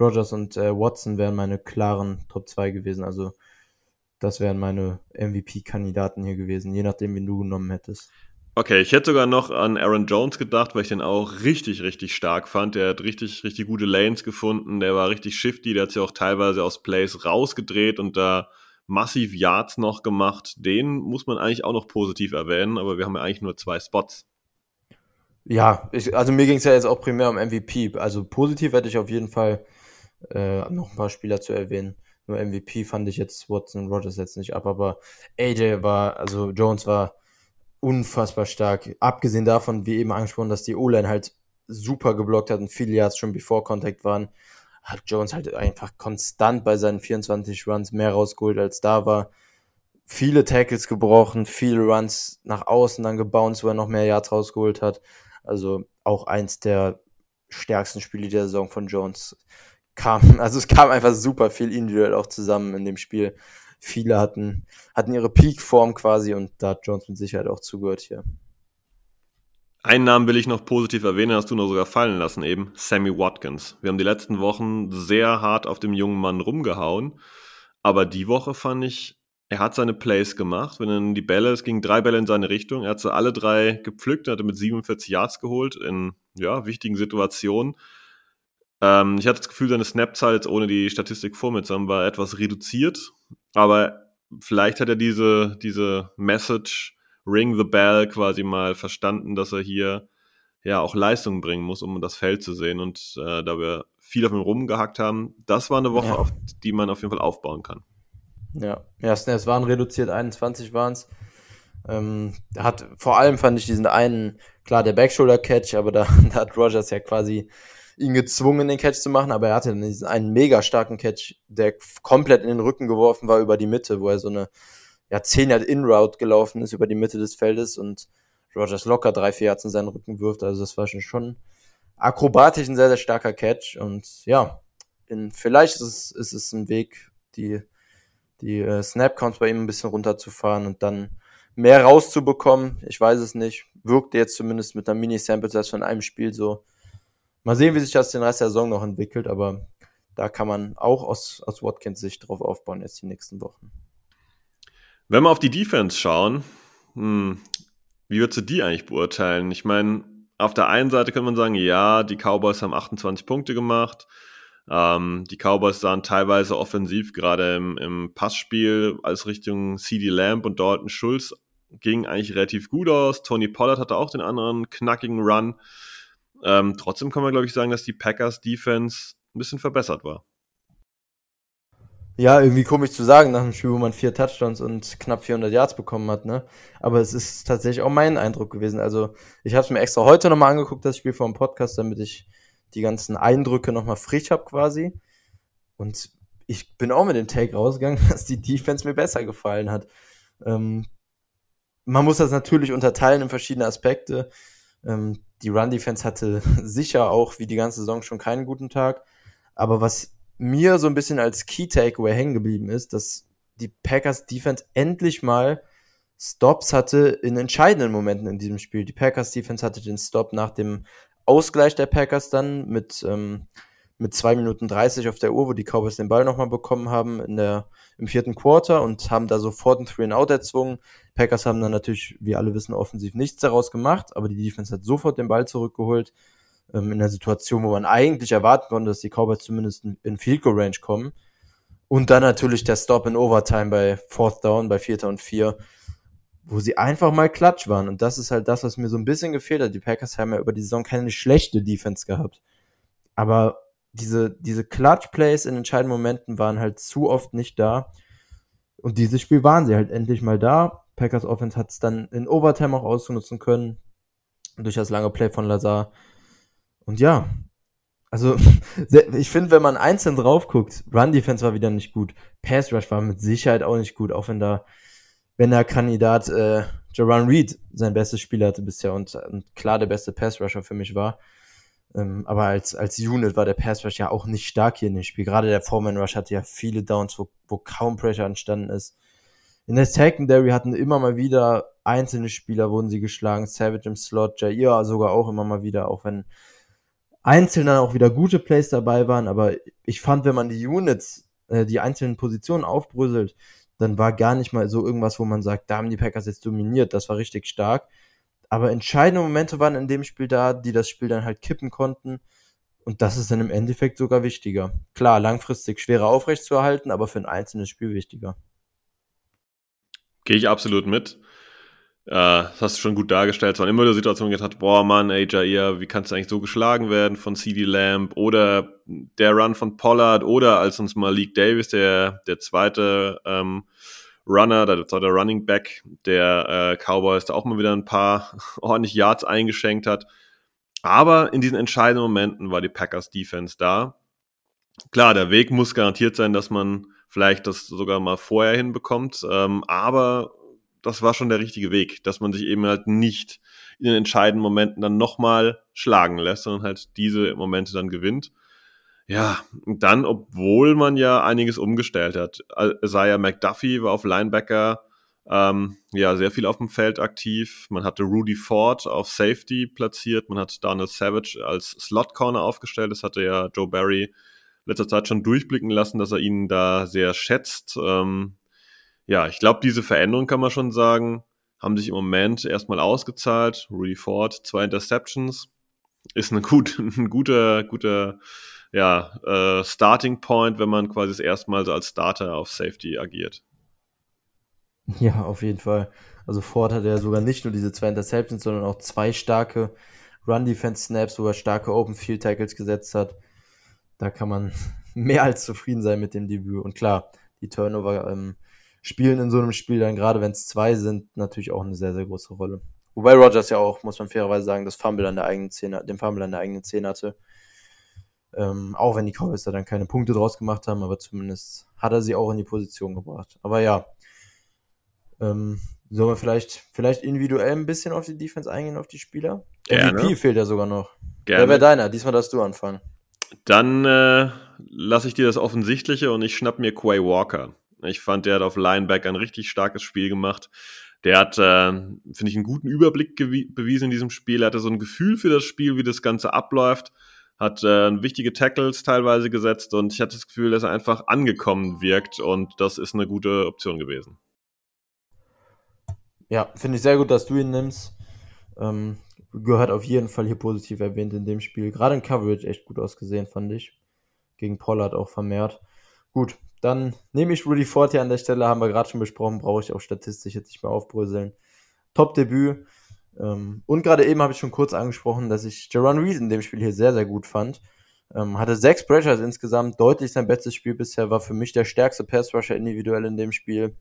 Rogers und äh, Watson wären meine klaren Top 2 gewesen. Also das wären meine MVP-Kandidaten hier gewesen, je nachdem, wen du genommen hättest. Okay, ich hätte sogar noch an Aaron Jones gedacht, weil ich den auch richtig, richtig stark fand. Der hat richtig, richtig gute Lanes gefunden. Der war richtig shifty. Der hat sich auch teilweise aus Plays rausgedreht und da massiv Yards noch gemacht. Den muss man eigentlich auch noch positiv erwähnen, aber wir haben ja eigentlich nur zwei Spots. Ja, ich, also mir ging es ja jetzt auch primär um MVP. Also positiv hätte ich auf jeden Fall äh, noch ein paar Spieler zu erwähnen. Nur MVP fand ich jetzt Watson Rogers jetzt nicht ab, aber AJ war, also Jones war unfassbar stark. Abgesehen davon, wie eben angesprochen, dass die O-Line halt super geblockt hat und viele Yards schon bevor Contact waren, hat Jones halt einfach konstant bei seinen 24 Runs mehr rausgeholt, als da war. Viele Tackles gebrochen, viele Runs nach außen dann gebounced, wo er noch mehr Yards rausgeholt hat. Also auch eins der stärksten Spiele der Saison von Jones kam, also es kam einfach super viel individuell auch zusammen in dem Spiel. Viele hatten, hatten ihre Peak-Form quasi und da hat Jones mit Sicherheit auch zugehört hier. Einen Namen will ich noch positiv erwähnen, hast du noch sogar fallen lassen eben, Sammy Watkins. Wir haben die letzten Wochen sehr hart auf dem jungen Mann rumgehauen, aber die Woche fand ich, er hat seine Plays gemacht, wenn dann die Bälle, es gingen drei Bälle in seine Richtung, er hat sie alle drei gepflückt, er hatte mit 47 Yards geholt in ja, wichtigen Situationen. Ähm, ich hatte das Gefühl, seine Snap-Zahl jetzt ohne die Statistik vor mir zu haben, war etwas reduziert. Aber vielleicht hat er diese, diese Message, Ring the Bell, quasi mal verstanden, dass er hier ja auch Leistung bringen muss, um das Feld zu sehen. Und äh, da wir viel auf ihm rumgehackt haben, das war eine Woche, ja. auf die man auf jeden Fall aufbauen kann. Ja, ja es waren reduziert, 21 waren es. Ähm, hat vor allem fand ich diesen einen, klar, der Backshoulder-Catch, aber da, da hat Rogers ja quasi ihn gezwungen, den Catch zu machen, aber er hatte diesen einen mega starken Catch, der komplett in den Rücken geworfen war über die Mitte, wo er so eine ja, 10 Yard In-Route gelaufen ist über die Mitte des Feldes und Rogers locker drei, vier Yards in seinen Rücken wirft. Also das war schon, schon akrobatisch ein sehr, sehr starker Catch. Und ja, in, vielleicht ist es, ist es ein Weg, die, die äh, Snap-Counts bei ihm ein bisschen runterzufahren und dann mehr rauszubekommen. Ich weiß es nicht. Wirkte jetzt zumindest mit einer Mini-Sample-Size von einem Spiel so Mal sehen, wie sich das den Rest der Saison noch entwickelt, aber da kann man auch aus, aus Watkins Sicht drauf aufbauen jetzt die nächsten Wochen. Wenn wir auf die Defense schauen, hm, wie würdest du die eigentlich beurteilen? Ich meine, auf der einen Seite könnte man sagen, ja, die Cowboys haben 28 Punkte gemacht. Ähm, die Cowboys sahen teilweise offensiv, gerade im, im Passspiel, als Richtung CD Lamb und Dalton Schulz ging eigentlich relativ gut aus. Tony Pollard hatte auch den anderen knackigen Run. Ähm, trotzdem kann man, glaube ich, sagen, dass die Packers Defense ein bisschen verbessert war. Ja, irgendwie komisch zu sagen, nach einem Spiel, wo man vier Touchdowns und knapp 400 Yards bekommen hat, ne? Aber es ist tatsächlich auch mein Eindruck gewesen. Also, ich habe es mir extra heute nochmal angeguckt, das Spiel vor dem Podcast, damit ich die ganzen Eindrücke nochmal frisch habe quasi. Und ich bin auch mit dem Take rausgegangen, dass die Defense mir besser gefallen hat. Ähm, man muss das natürlich unterteilen in verschiedene Aspekte. Ähm, die Run-Defense hatte sicher auch wie die ganze Saison schon keinen guten Tag. Aber was mir so ein bisschen als Key-Takeaway hängen geblieben ist, dass die Packers Defense endlich mal Stops hatte in entscheidenden Momenten in diesem Spiel. Die Packers Defense hatte den Stop nach dem Ausgleich der Packers dann mit ähm, mit 2 Minuten 30 auf der Uhr, wo die Cowboys den Ball nochmal bekommen haben in der, im vierten Quarter und haben da sofort ein Three and Out erzwungen. Packers haben dann natürlich, wie alle wissen, offensiv nichts daraus gemacht, aber die Defense hat sofort den Ball zurückgeholt. Ähm, in der Situation, wo man eigentlich erwarten konnte, dass die Cowboys zumindest in, in Field Goal Range kommen. Und dann natürlich der Stop in Overtime bei Fourth Down, bei Vierter und Vier, wo sie einfach mal klatsch waren. Und das ist halt das, was mir so ein bisschen gefehlt hat. Die Packers haben ja über die Saison keine schlechte Defense gehabt. Aber diese, diese Clutch-Plays in entscheidenden Momenten waren halt zu oft nicht da. Und dieses Spiel waren sie halt endlich mal da. Packers Offense hat es dann in Overtime auch ausnutzen können. Durch das lange Play von Lazar. Und ja, also ich finde, wenn man einzeln drauf guckt, Run Defense war wieder nicht gut. Pass Rush war mit Sicherheit auch nicht gut, auch wenn da, wenn der Kandidat äh, Jaron Reed sein bestes Spiel hatte bisher und, und klar der beste Pass Rusher für mich war. Ähm, aber als, als Unit war der Pass Rush ja auch nicht stark hier in dem Spiel. Gerade der Foreman Rush hatte ja viele Downs, wo, wo kaum Pressure entstanden ist. In der Secondary hatten immer mal wieder einzelne Spieler wurden sie geschlagen. Savage im Slot, Jair sogar auch immer mal wieder, auch wenn einzeln dann auch wieder gute Plays dabei waren. Aber ich fand, wenn man die Units, äh, die einzelnen Positionen aufbröselt, dann war gar nicht mal so irgendwas, wo man sagt, da haben die Packers jetzt dominiert. Das war richtig stark. Aber entscheidende Momente waren in dem Spiel da, die das Spiel dann halt kippen konnten. Und das ist dann im Endeffekt sogar wichtiger. Klar, langfristig schwerer aufrechtzuerhalten, aber für ein einzelnes Spiel wichtiger. Gehe ich absolut mit. Äh, das hast du schon gut dargestellt. Es waren immer die Situation, ich gedacht boah, Mann, ey, Jair, wie kannst du eigentlich so geschlagen werden von CD Lamb oder der Run von Pollard oder als uns mal Malik Davis, der, der zweite ähm, Runner, der zweite Running Back der äh, Cowboys, da auch mal wieder ein paar ordentlich Yards eingeschenkt hat. Aber in diesen entscheidenden Momenten war die Packers Defense da. Klar, der Weg muss garantiert sein, dass man vielleicht das sogar mal vorher hinbekommt. Ähm, aber das war schon der richtige Weg, dass man sich eben halt nicht in den entscheidenden Momenten dann nochmal schlagen lässt, sondern halt diese Momente dann gewinnt. Ja, und dann, obwohl man ja einiges umgestellt hat. Isaiah McDuffie war auf Linebacker ähm, ja sehr viel auf dem Feld aktiv. Man hatte Rudy Ford auf Safety platziert. Man hat Donald Savage als Slot Corner aufgestellt. Das hatte ja Joe Barry letzter Zeit schon durchblicken lassen, dass er ihn da sehr schätzt. Ähm, ja, ich glaube, diese Veränderung kann man schon sagen, haben sich im Moment erstmal ausgezahlt. Rudy Ford, zwei Interceptions, ist ein, gut, ein guter, guter ja, äh, Starting Point, wenn man quasi das erste Mal so als Starter auf Safety agiert. Ja, auf jeden Fall. Also Ford hat ja sogar nicht nur diese zwei Interceptions, sondern auch zwei starke Run-Defense-Snaps, wo er starke Open-Field-Tackles gesetzt hat da kann man mehr als zufrieden sein mit dem Debüt. Und klar, die Turnover ähm, spielen in so einem Spiel dann, gerade wenn es zwei sind, natürlich auch eine sehr, sehr große Rolle. Wobei Rogers ja auch, muss man fairerweise sagen, das Fumble an der eigenen Szene, den Fumble an der eigenen Szene hatte. Ähm, auch wenn die Cowboys da dann keine Punkte draus gemacht haben, aber zumindest hat er sie auch in die Position gebracht. Aber ja, ähm, sollen wir vielleicht, vielleicht individuell ein bisschen auf die Defense eingehen, auf die Spieler? Gerne. MVP fehlt ja sogar noch. Gerne. Wer wäre deiner? Diesmal darfst du anfangen. Dann äh, lasse ich dir das Offensichtliche und ich schnapp mir Quay Walker. Ich fand, der hat auf Lineback ein richtig starkes Spiel gemacht. Der hat, äh, finde ich, einen guten Überblick bewiesen in diesem Spiel. Er hatte so ein Gefühl für das Spiel, wie das Ganze abläuft. Hat äh, wichtige Tackles teilweise gesetzt und ich hatte das Gefühl, dass er einfach angekommen wirkt und das ist eine gute Option gewesen. Ja, finde ich sehr gut, dass du ihn nimmst. Ähm, gehört auf jeden Fall hier positiv erwähnt in dem Spiel. Gerade in Coverage echt gut ausgesehen, fand ich. Gegen Pollard auch vermehrt. Gut, dann nehme ich Rudy Ford hier an der Stelle, haben wir gerade schon besprochen, brauche ich auch statistisch jetzt nicht mehr aufbröseln. Top-Debüt. Ähm, und gerade eben habe ich schon kurz angesprochen, dass ich Jaron Reed in dem Spiel hier sehr, sehr gut fand. Ähm, hatte sechs Pressures insgesamt, deutlich sein bestes Spiel bisher, war für mich der stärkste Pass-Rusher individuell in dem Spiel.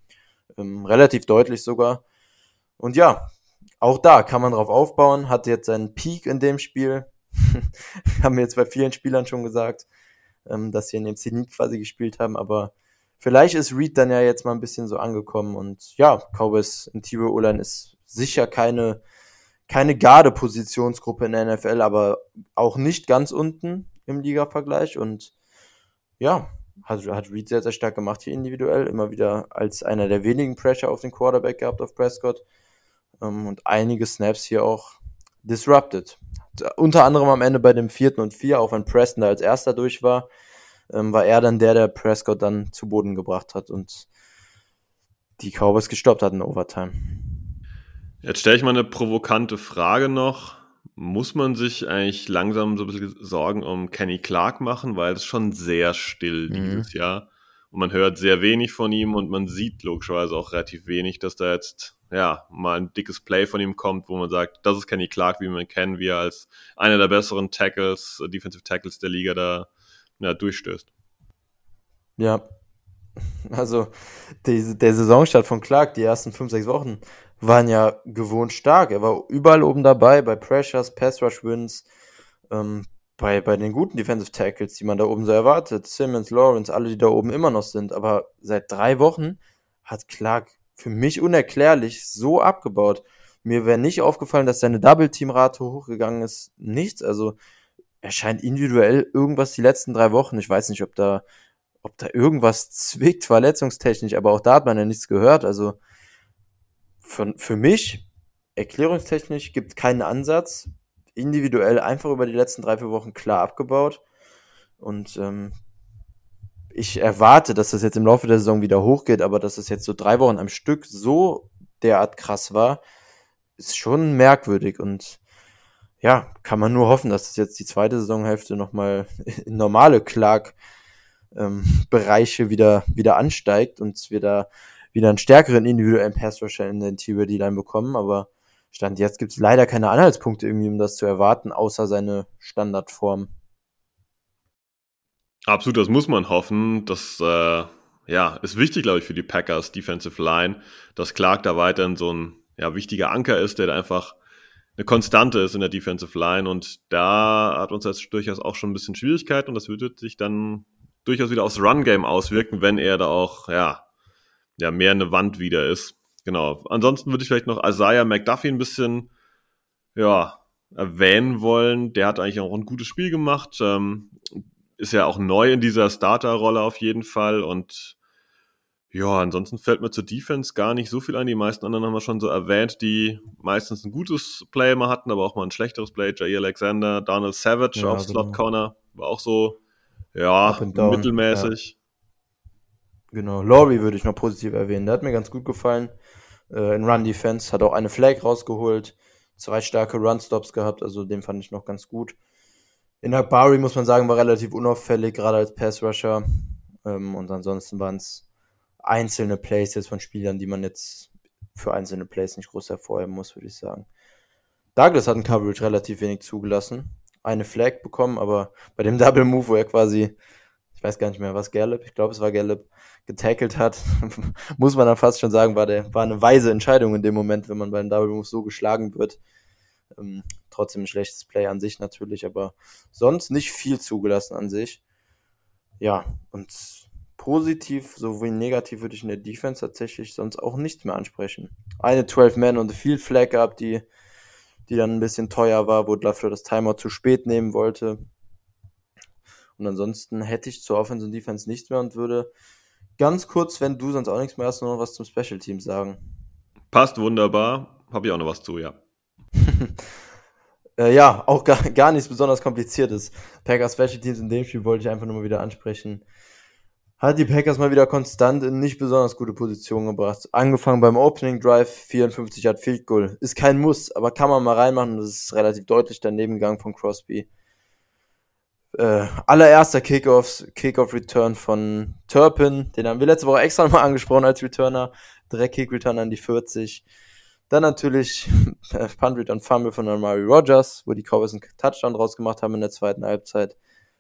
Ähm, relativ deutlich sogar. Und ja, auch da kann man drauf aufbauen, hat jetzt seinen Peak in dem Spiel. haben wir jetzt bei vielen Spielern schon gesagt, ähm, dass sie in dem Zenit quasi gespielt haben, aber vielleicht ist Reed dann ja jetzt mal ein bisschen so angekommen und ja, Cowboys Interior O-Line ist sicher keine, keine Garde-Positionsgruppe in der NFL, aber auch nicht ganz unten im Liga-Vergleich und ja, hat, hat Reed sehr, sehr stark gemacht hier individuell, immer wieder als einer der wenigen Pressure auf den Quarterback gehabt auf Prescott ähm, und einige Snaps hier auch disrupted. Unter anderem am Ende bei dem vierten und vier, auch wenn Preston da als erster durch war, ähm, war er dann der, der Prescott dann zu Boden gebracht hat und die Cowboys gestoppt hat in Overtime. Jetzt stelle ich mal eine provokante Frage noch. Muss man sich eigentlich langsam so ein bisschen Sorgen um Kenny Clark machen, weil es schon sehr still mhm. dieses Jahr und man hört sehr wenig von ihm und man sieht logischerweise auch relativ wenig, dass da jetzt ja mal ein dickes Play von ihm kommt, wo man sagt, das ist Kenny Clark, wie man kennen, wie er als einer der besseren Tackles, Defensive Tackles der Liga da ja, durchstößt. Ja, also die, der Saisonstart von Clark, die ersten fünf, sechs Wochen, waren ja gewohnt stark. Er war überall oben dabei, bei Pressures, Pass Rush Wins, ähm, bei, bei den guten Defensive Tackles, die man da oben so erwartet, Simmons, Lawrence, alle, die da oben immer noch sind, aber seit drei Wochen hat Clark für mich unerklärlich so abgebaut. Mir wäre nicht aufgefallen, dass seine Double-Team-Rate hochgegangen ist. Nichts. Also er scheint individuell irgendwas die letzten drei Wochen, ich weiß nicht, ob da, ob da irgendwas zwickt, verletzungstechnisch, aber auch da hat man ja nichts gehört. Also für, für mich, erklärungstechnisch, gibt keinen Ansatz. Individuell einfach über die letzten drei, vier Wochen klar abgebaut. Und ähm, ich erwarte, dass das jetzt im Laufe der Saison wieder hochgeht, aber dass es jetzt so drei Wochen am Stück so derart krass war, ist schon merkwürdig und ja, kann man nur hoffen, dass das jetzt die zweite Saisonhälfte nochmal in normale Clark-Bereiche ähm, wieder, wieder ansteigt und wir da wieder einen stärkeren individuellen Pass-Rusher in den D-Line bekommen, aber Stand jetzt gibt es leider keine Anhaltspunkte irgendwie, um das zu erwarten, außer seine Standardform. Absolut, das muss man hoffen. Das äh, ja, ist wichtig, glaube ich, für die Packers Defensive Line, dass Clark da weiterhin so ein ja, wichtiger Anker ist, der da einfach eine Konstante ist in der Defensive Line. Und da hat uns jetzt durchaus auch schon ein bisschen Schwierigkeiten und das würde sich dann durchaus wieder aufs Run-Game auswirken, wenn er da auch, ja, ja, mehr eine Wand wieder ist. Genau. Ansonsten würde ich vielleicht noch Isaiah McDuffie ein bisschen, ja, erwähnen wollen. Der hat eigentlich auch ein gutes Spiel gemacht. Ähm, ist ja auch neu in dieser Starter-Rolle auf jeden Fall und ja, ansonsten fällt mir zur Defense gar nicht so viel ein. Die meisten anderen haben wir schon so erwähnt, die meistens ein gutes Play immer hatten, aber auch mal ein schlechteres Play. Jair Alexander, Donald Savage ja, auf genau. Slot Corner war auch so, ja, mittelmäßig. Ja. Genau, Laurie würde ich noch positiv erwähnen. Der hat mir ganz gut gefallen. Äh, in Run Defense hat auch eine Flag rausgeholt, zwei starke Run Stops gehabt, also den fand ich noch ganz gut. In Akbari muss man sagen, war relativ unauffällig, gerade als Pass-Rusher. Ähm, und ansonsten waren es einzelne Plays jetzt von Spielern, die man jetzt für einzelne Plays nicht groß hervorheben muss, würde ich sagen. Douglas hat ein Coverage relativ wenig zugelassen. Eine Flag bekommen, aber bei dem Double Move, wo er quasi, ich weiß gar nicht mehr, was Gallup, ich glaube, es war Gallup, getackelt hat, muss man dann fast schon sagen, war, der, war eine weise Entscheidung in dem Moment, wenn man beim Double Move so geschlagen wird. Ähm, trotzdem ein schlechtes Play an sich natürlich, aber sonst nicht viel zugelassen an sich. Ja, und positiv sowie negativ würde ich in der Defense tatsächlich sonst auch nichts mehr ansprechen. Eine 12-Man und Field Flag gehabt, die, die dann ein bisschen teuer war, wo dafür das Timer zu spät nehmen wollte. Und ansonsten hätte ich zur Offense und Defense nichts mehr und würde ganz kurz, wenn du sonst auch nichts mehr hast, nur noch was zum Special Team sagen. Passt wunderbar. Habe ich auch noch was zu, ja. Äh, ja, auch gar, gar nichts besonders kompliziertes. Packers Special Teams in dem Spiel wollte ich einfach nur mal wieder ansprechen. Hat die Packers mal wieder konstant in nicht besonders gute Positionen gebracht. Angefangen beim Opening Drive, 54 Yard Field Goal. Ist kein Muss, aber kann man mal reinmachen. Das ist relativ deutlich daneben gegangen von Crosby. Äh, allererster Kickoffs, Kickoff Return von Turpin. Den haben wir letzte Woche extra nochmal angesprochen als Returner. Direkt Kick Return an die 40. Dann natürlich Punt Return Fumble von Amari Rogers, wo die Cowboys einen Touchdown draus gemacht haben in der zweiten Halbzeit.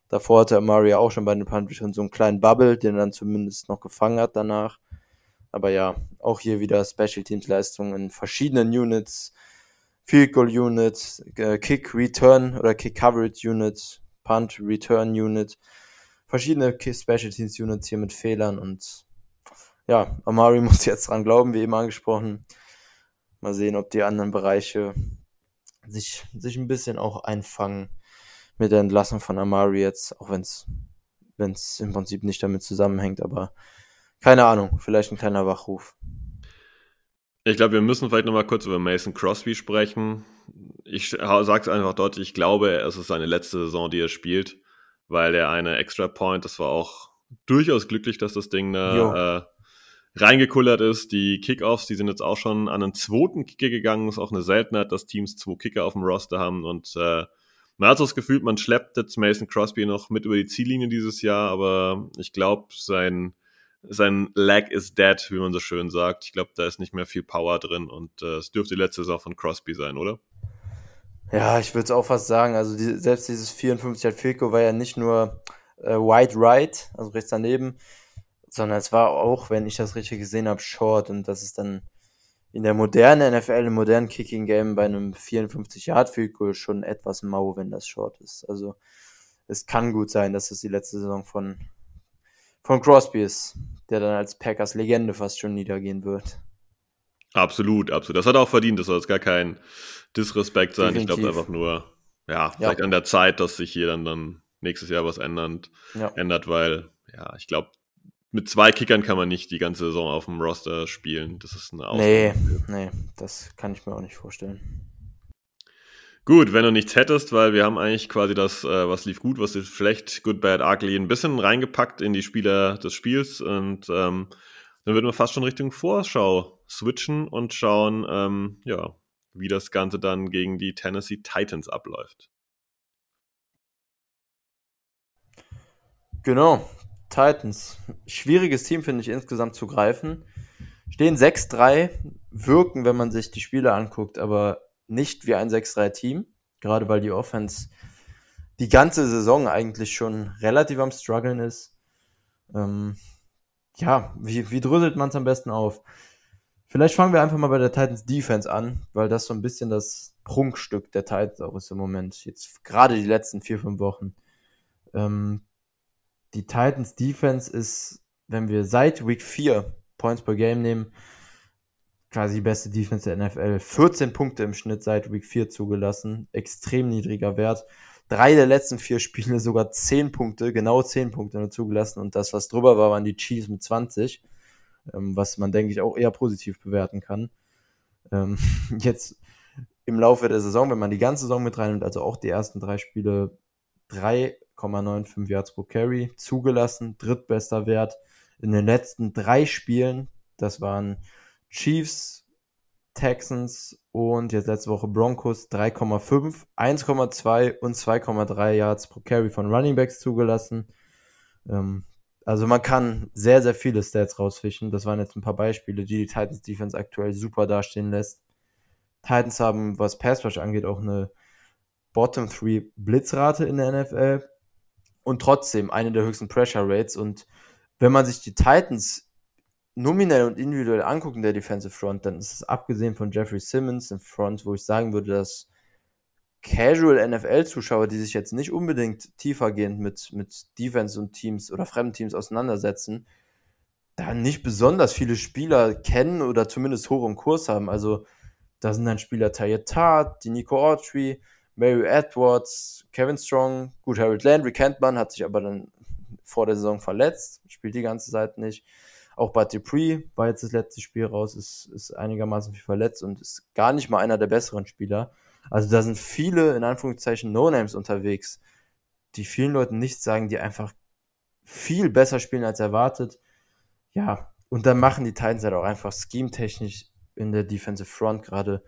Davor hatte Amari auch schon bei den Punt Return so einen kleinen Bubble, den er dann zumindest noch gefangen hat danach. Aber ja, auch hier wieder Special Teams Leistungen in verschiedenen Units. Field Goal Unit, äh, Kick Return oder Kick Coverage Unit, Punt Return Unit. Verschiedene Special Teams Units hier mit Fehlern und ja, Amari muss jetzt dran glauben, wie eben angesprochen. Mal sehen, ob die anderen Bereiche sich, sich ein bisschen auch einfangen mit der Entlassung von Amari jetzt, auch wenn es wenn es im Prinzip nicht damit zusammenhängt, aber keine Ahnung, vielleicht ein kleiner Wachruf. Ich glaube, wir müssen vielleicht nochmal kurz über Mason Crosby sprechen. Ich sage es einfach deutlich, ich glaube, es ist seine letzte Saison, die er spielt, weil er eine Extra Point, das war auch durchaus glücklich, dass das Ding da reingekullert ist. Die Kickoffs, die sind jetzt auch schon an einen zweiten Kicker gegangen. Ist auch eine Seltenheit, dass Teams zwei Kicker auf dem Roster haben. Und äh, man hat so das Gefühl, man schleppt jetzt Mason Crosby noch mit über die Ziellinie dieses Jahr, aber ich glaube, sein, sein Leg is dead, wie man so schön sagt. Ich glaube, da ist nicht mehr viel Power drin und äh, es dürfte die letzte Saison von Crosby sein, oder? Ja, ich würde es auch fast sagen. Also die, selbst dieses 54 Yard Fico war ja nicht nur äh, wide right, also rechts daneben, sondern es war auch, wenn ich das richtig gesehen habe, Short und das ist dann in der modernen NFL, im modernen Kicking Game bei einem 54 Yard Field Goal schon etwas mau, wenn das Short ist. Also es kann gut sein, dass es die letzte Saison von von Crosby ist, der dann als Packers Legende fast schon niedergehen wird. Absolut, absolut. Das hat er auch verdient. Das soll jetzt gar kein Disrespekt sein. Definitiv. Ich glaube einfach nur, ja, vielleicht ja. an der Zeit, dass sich hier dann, dann nächstes Jahr was ändert, ja. ändert, weil, ja, ich glaube, mit zwei Kickern kann man nicht die ganze Saison auf dem Roster spielen. Das ist eine Ausnahme. Nee, nee, das kann ich mir auch nicht vorstellen. Gut, wenn du nichts hättest, weil wir haben eigentlich quasi das, äh, was lief gut, was lief schlecht, Good, Bad, Ugly, ein bisschen reingepackt in die Spieler des Spiels und ähm, dann würden wir fast schon Richtung Vorschau switchen und schauen, ähm, ja, wie das Ganze dann gegen die Tennessee Titans abläuft. Genau, Titans. Schwieriges Team, finde ich, insgesamt zu greifen. Stehen 6-3, wirken, wenn man sich die Spiele anguckt, aber nicht wie ein 6-3-Team. Gerade weil die Offense die ganze Saison eigentlich schon relativ am struggeln ist. Ähm, ja, wie, wie dröselt man es am besten auf? Vielleicht fangen wir einfach mal bei der Titans Defense an, weil das so ein bisschen das Prunkstück der Titans auch ist im Moment. Jetzt gerade die letzten vier, fünf Wochen. Ähm, die Titans Defense ist, wenn wir seit Week 4 Points per Game nehmen, quasi die beste Defense der NFL. 14 Punkte im Schnitt seit Week 4 zugelassen. Extrem niedriger Wert. Drei der letzten vier Spiele sogar 10 Punkte, genau 10 Punkte nur zugelassen. Und das, was drüber war, waren die Chiefs mit 20. Ähm, was man, denke ich, auch eher positiv bewerten kann. Ähm, jetzt im Laufe der Saison, wenn man die ganze Saison mit reinnimmt, also auch die ersten drei Spiele, 3,95 Yards pro Carry zugelassen, drittbester Wert. In den letzten drei Spielen, das waren Chiefs, Texans und jetzt letzte Woche Broncos 3,5, 1,2 und 2,3 Yards pro Carry von Running Backs zugelassen. Ähm, also man kann sehr, sehr viele Stats rausfischen. Das waren jetzt ein paar Beispiele, die die Titans Defense aktuell super dastehen lässt. Titans haben, was Pass Rush angeht, auch eine Bottom 3 Blitzrate in der NFL und trotzdem eine der höchsten Pressure Rates. Und wenn man sich die Titans nominell und individuell angucken, der Defensive Front, dann ist es abgesehen von Jeffrey Simmons im Front, wo ich sagen würde, dass Casual NFL-Zuschauer, die sich jetzt nicht unbedingt tiefergehend mit, mit Defense und Teams oder fremden Teams auseinandersetzen, da nicht besonders viele Spieler kennen oder zumindest hoch im Kurs haben. Also da sind dann Spieler Tayyat Tart, die Nico Autry, Mary Edwards, Kevin Strong, gut, Harold Landry kennt man, hat sich aber dann vor der Saison verletzt, spielt die ganze Zeit nicht. Auch Bud Dupree war jetzt das letzte Spiel raus, ist, ist einigermaßen viel verletzt und ist gar nicht mal einer der besseren Spieler. Also da sind viele, in Anführungszeichen, No-Names unterwegs, die vielen Leuten nichts sagen, die einfach viel besser spielen als erwartet. Ja, und dann machen die Titans halt auch einfach scheme-technisch in der Defensive Front gerade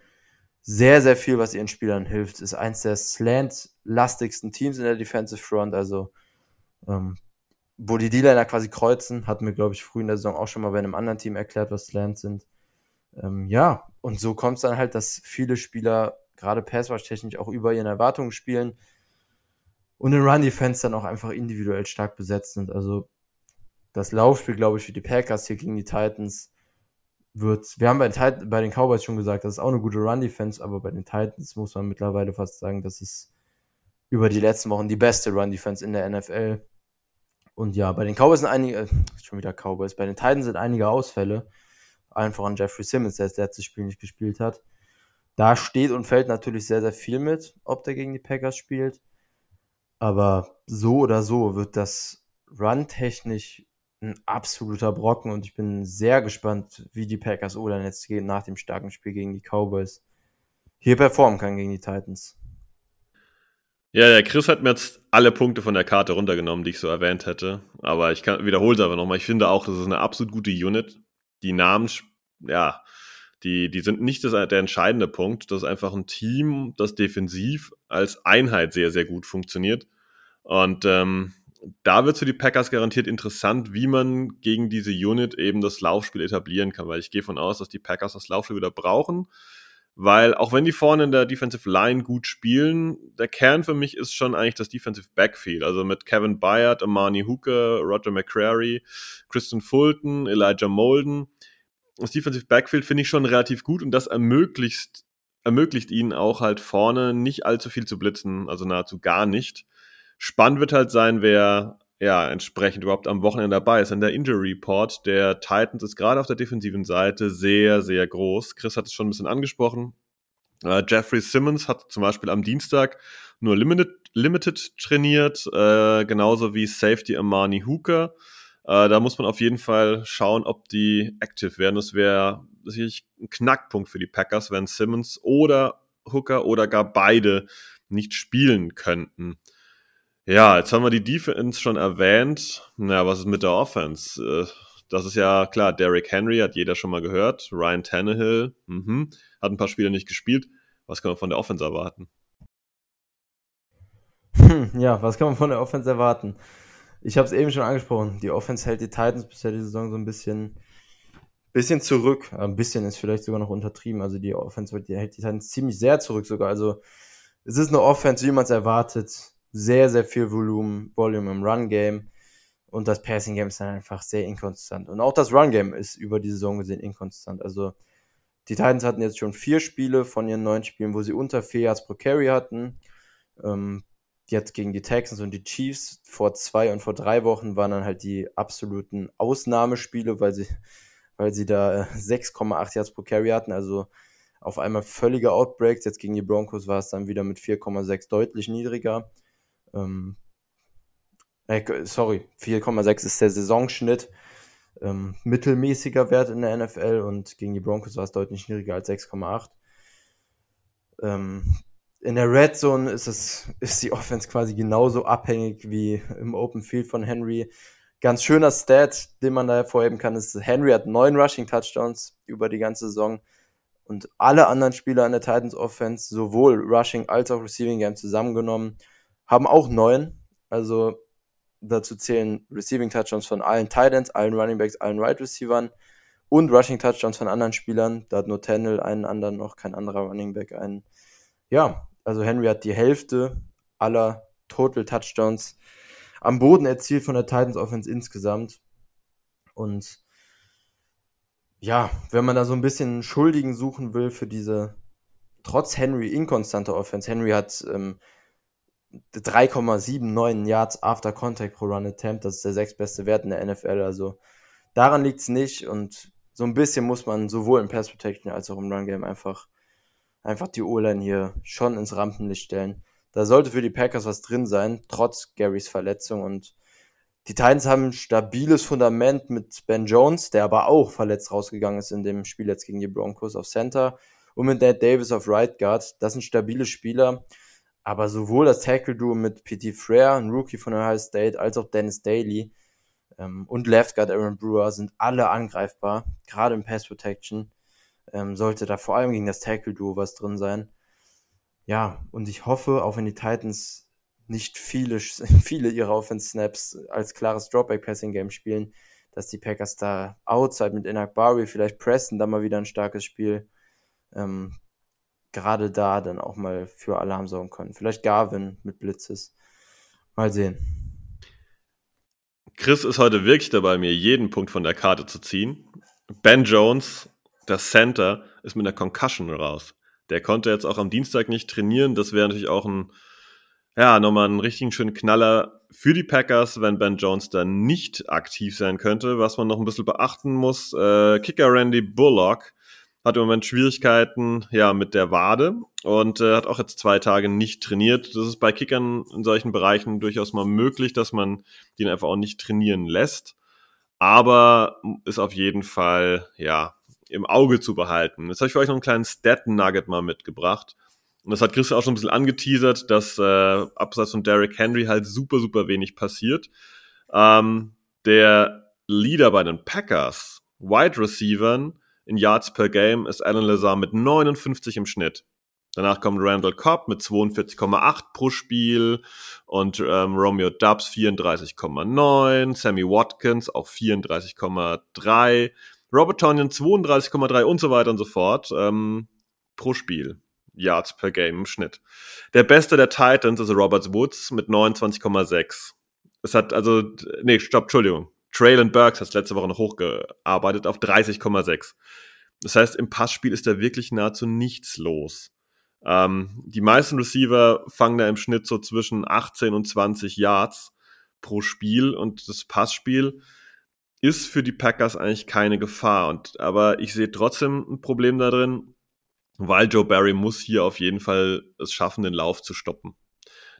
sehr, sehr viel, was ihren Spielern hilft. Ist eins der slant-lastigsten Teams in der Defensive Front, also ähm, wo die D-Liner quasi kreuzen, hatten wir, glaube ich, früh in der Saison auch schon mal bei einem anderen Team erklärt, was Slants sind. Ähm, ja, und so kommt es dann halt, dass viele Spieler gerade Passwash-technisch auch über ihren Erwartungen spielen und in Run-Defense dann auch einfach individuell stark besetzt sind. Also das Laufspiel, glaube ich, für die Packers hier gegen die Titans wird, wir haben bei den, bei den Cowboys schon gesagt, das ist auch eine gute Run-Defense, aber bei den Titans muss man mittlerweile fast sagen, das ist über die letzten Wochen die beste Run-Defense in der NFL. Und ja, bei den Cowboys sind einige, äh, schon wieder Cowboys, bei den Titans sind einige Ausfälle. Einfach an Jeffrey Simmons, der das letzte Spiel nicht gespielt hat. Da steht und fällt natürlich sehr, sehr viel mit, ob der gegen die Packers spielt. Aber so oder so wird das Run-technisch ein absoluter Brocken und ich bin sehr gespannt, wie die Packers oder jetzt nach dem starken Spiel gegen die Cowboys hier performen kann gegen die Titans. Ja, der Chris hat mir jetzt alle Punkte von der Karte runtergenommen, die ich so erwähnt hätte. Aber ich wiederhole es aber nochmal. Ich finde auch, das ist eine absolut gute Unit. Die Namen, ja, die, die sind nicht das, der entscheidende Punkt. Das ist einfach ein Team, das defensiv als Einheit sehr, sehr gut funktioniert. Und ähm, da wird für die Packers garantiert interessant, wie man gegen diese Unit eben das Laufspiel etablieren kann, weil ich gehe von aus, dass die Packers das Laufspiel wieder brauchen. Weil auch wenn die vorne in der Defensive Line gut spielen, der Kern für mich ist schon eigentlich das Defensive Backfield. Also mit Kevin Byard, Amani Hooker, Roger McCrary, Kristen Fulton, Elijah Molden das Defensive Backfield finde ich schon relativ gut und das ermöglicht, ermöglicht ihnen auch halt vorne nicht allzu viel zu blitzen, also nahezu gar nicht. Spannend wird halt sein, wer ja entsprechend überhaupt am Wochenende dabei ist. Denn der Injury Report der Titans ist gerade auf der defensiven Seite sehr, sehr groß. Chris hat es schon ein bisschen angesprochen. Äh, Jeffrey Simmons hat zum Beispiel am Dienstag nur Limited, Limited trainiert, äh, genauso wie Safety Amani Hooker. Äh, da muss man auf jeden Fall schauen, ob die active werden. Das wäre sicherlich ein Knackpunkt für die Packers, wenn Simmons oder Hooker oder gar beide nicht spielen könnten. Ja, jetzt haben wir die Defense schon erwähnt. Na, was ist mit der Offense? Äh, das ist ja klar, Derrick Henry hat jeder schon mal gehört. Ryan Tannehill mhm, hat ein paar Spiele nicht gespielt. Was kann man von der Offense erwarten? ja, was kann man von der Offense erwarten? Ich habe es eben schon angesprochen. Die Offense hält die Titans bisher die Saison so ein bisschen, bisschen zurück. Ein bisschen ist vielleicht sogar noch untertrieben. Also die Offense hält die Titans ziemlich sehr zurück sogar. Also es ist eine Offense, wie man es erwartet sehr, sehr viel Volumen, Volume im Run-Game. Und das Passing-Game ist dann einfach sehr inkonstant. Und auch das Run-Game ist über die Saison gesehen inkonstant. Also die Titans hatten jetzt schon vier Spiele von ihren neun Spielen, wo sie unter vier Yards pro Carry hatten. Ähm, jetzt gegen die Texans und die Chiefs vor zwei und vor drei Wochen waren dann halt die absoluten Ausnahmespiele, weil sie, weil sie da 6,8 Yards pro Carry hatten. Also auf einmal völlige Outbreaks. Jetzt gegen die Broncos war es dann wieder mit 4,6 deutlich niedriger. Ähm, äh, sorry, 4,6 ist der Saisonschnitt. Ähm, mittelmäßiger Wert in der NFL und gegen die Broncos war es deutlich niedriger als 6,8. Ähm, in der Red Zone ist es, ist die Offense quasi genauso abhängig wie im Open Field von Henry. Ganz schöner Stat, den man da hervorheben kann, ist, Henry hat neun Rushing Touchdowns über die ganze Saison und alle anderen Spieler in der Titans Offense, sowohl Rushing als auch Receiving Game zusammengenommen, haben auch neun. Also dazu zählen Receiving Touchdowns von allen Titans, allen Running Backs, allen Wide right Receivern und Rushing Touchdowns von anderen Spielern. Da hat nur Tennell einen anderen noch, kein anderer Running Back einen. Ja, also Henry hat die Hälfte aller Total Touchdowns am Boden erzielt von der Titans Offense insgesamt. Und ja, wenn man da so ein bisschen Schuldigen suchen will für diese trotz Henry inkonstante Offense. Henry hat ähm, 3,79 Yards after Contact pro Run Attempt. Das ist der sechstbeste Wert in der NFL. Also daran liegt es nicht. Und so ein bisschen muss man sowohl im Pass Protection als auch im Run Game einfach, einfach die O-Line hier schon ins Rampenlicht stellen. Da sollte für die Packers was drin sein, trotz Garys Verletzung. Und die Titans haben ein stabiles Fundament mit Ben Jones, der aber auch verletzt rausgegangen ist in dem Spiel jetzt gegen die Broncos auf Center. Und mit Nate Davis auf Right Guard. Das sind stabile Spieler. Aber sowohl das Tackle-Duo mit P.T. Frere, ein Rookie von Ohio State, als auch Dennis Daly ähm, und Left Guard Aaron Brewer sind alle angreifbar, gerade im Pass Protection. Ähm, sollte da vor allem gegen das Tackle-Duo was drin sein. Ja, und ich hoffe, auch wenn die Titans nicht viele, viele ihrer Offense-Snaps als klares Dropback-Passing-Game spielen, dass die Packers da outside mit Inak Bari, vielleicht Preston da mal wieder ein starkes Spiel ähm, gerade da dann auch mal für Alarm sorgen können. Vielleicht Garvin mit Blitzes. Mal sehen. Chris ist heute wirklich dabei, mir jeden Punkt von der Karte zu ziehen. Ben Jones, der Center, ist mit einer Concussion raus. Der konnte jetzt auch am Dienstag nicht trainieren. Das wäre natürlich auch ein, ja, nochmal einen richtigen schönen Knaller für die Packers, wenn Ben Jones dann nicht aktiv sein könnte. Was man noch ein bisschen beachten muss, äh, Kicker Randy Bullock hat im Moment Schwierigkeiten ja mit der Wade und äh, hat auch jetzt zwei Tage nicht trainiert. Das ist bei Kickern in solchen Bereichen durchaus mal möglich, dass man den einfach auch nicht trainieren lässt. Aber ist auf jeden Fall ja im Auge zu behalten. Jetzt habe ich für euch noch einen kleinen Stat-Nugget mal mitgebracht. Und das hat Christian auch schon ein bisschen angeteasert, dass äh, abseits von Derrick Henry halt super, super wenig passiert. Ähm, der Leader bei den Packers, Wide Receivern, in Yards per Game ist Alan Lazar mit 59 im Schnitt. Danach kommt Randall Cobb mit 42,8 pro Spiel und ähm, Romeo Dubs 34,9, Sammy Watkins auch 34,3, Robert Tonyan 32,3 und so weiter und so fort ähm, pro Spiel. Yards per Game im Schnitt. Der beste der Titans ist Robert Woods mit 29,6. Es hat also, nee, stopp, Entschuldigung. Traylon Burks hat letzte Woche noch hochgearbeitet auf 30,6. Das heißt, im Passspiel ist da wirklich nahezu nichts los. Ähm, die meisten Receiver fangen da im Schnitt so zwischen 18 und 20 Yards pro Spiel und das Passspiel ist für die Packers eigentlich keine Gefahr. Und, aber ich sehe trotzdem ein Problem da drin. weil Joe Barry muss hier auf jeden Fall es schaffen, den Lauf zu stoppen.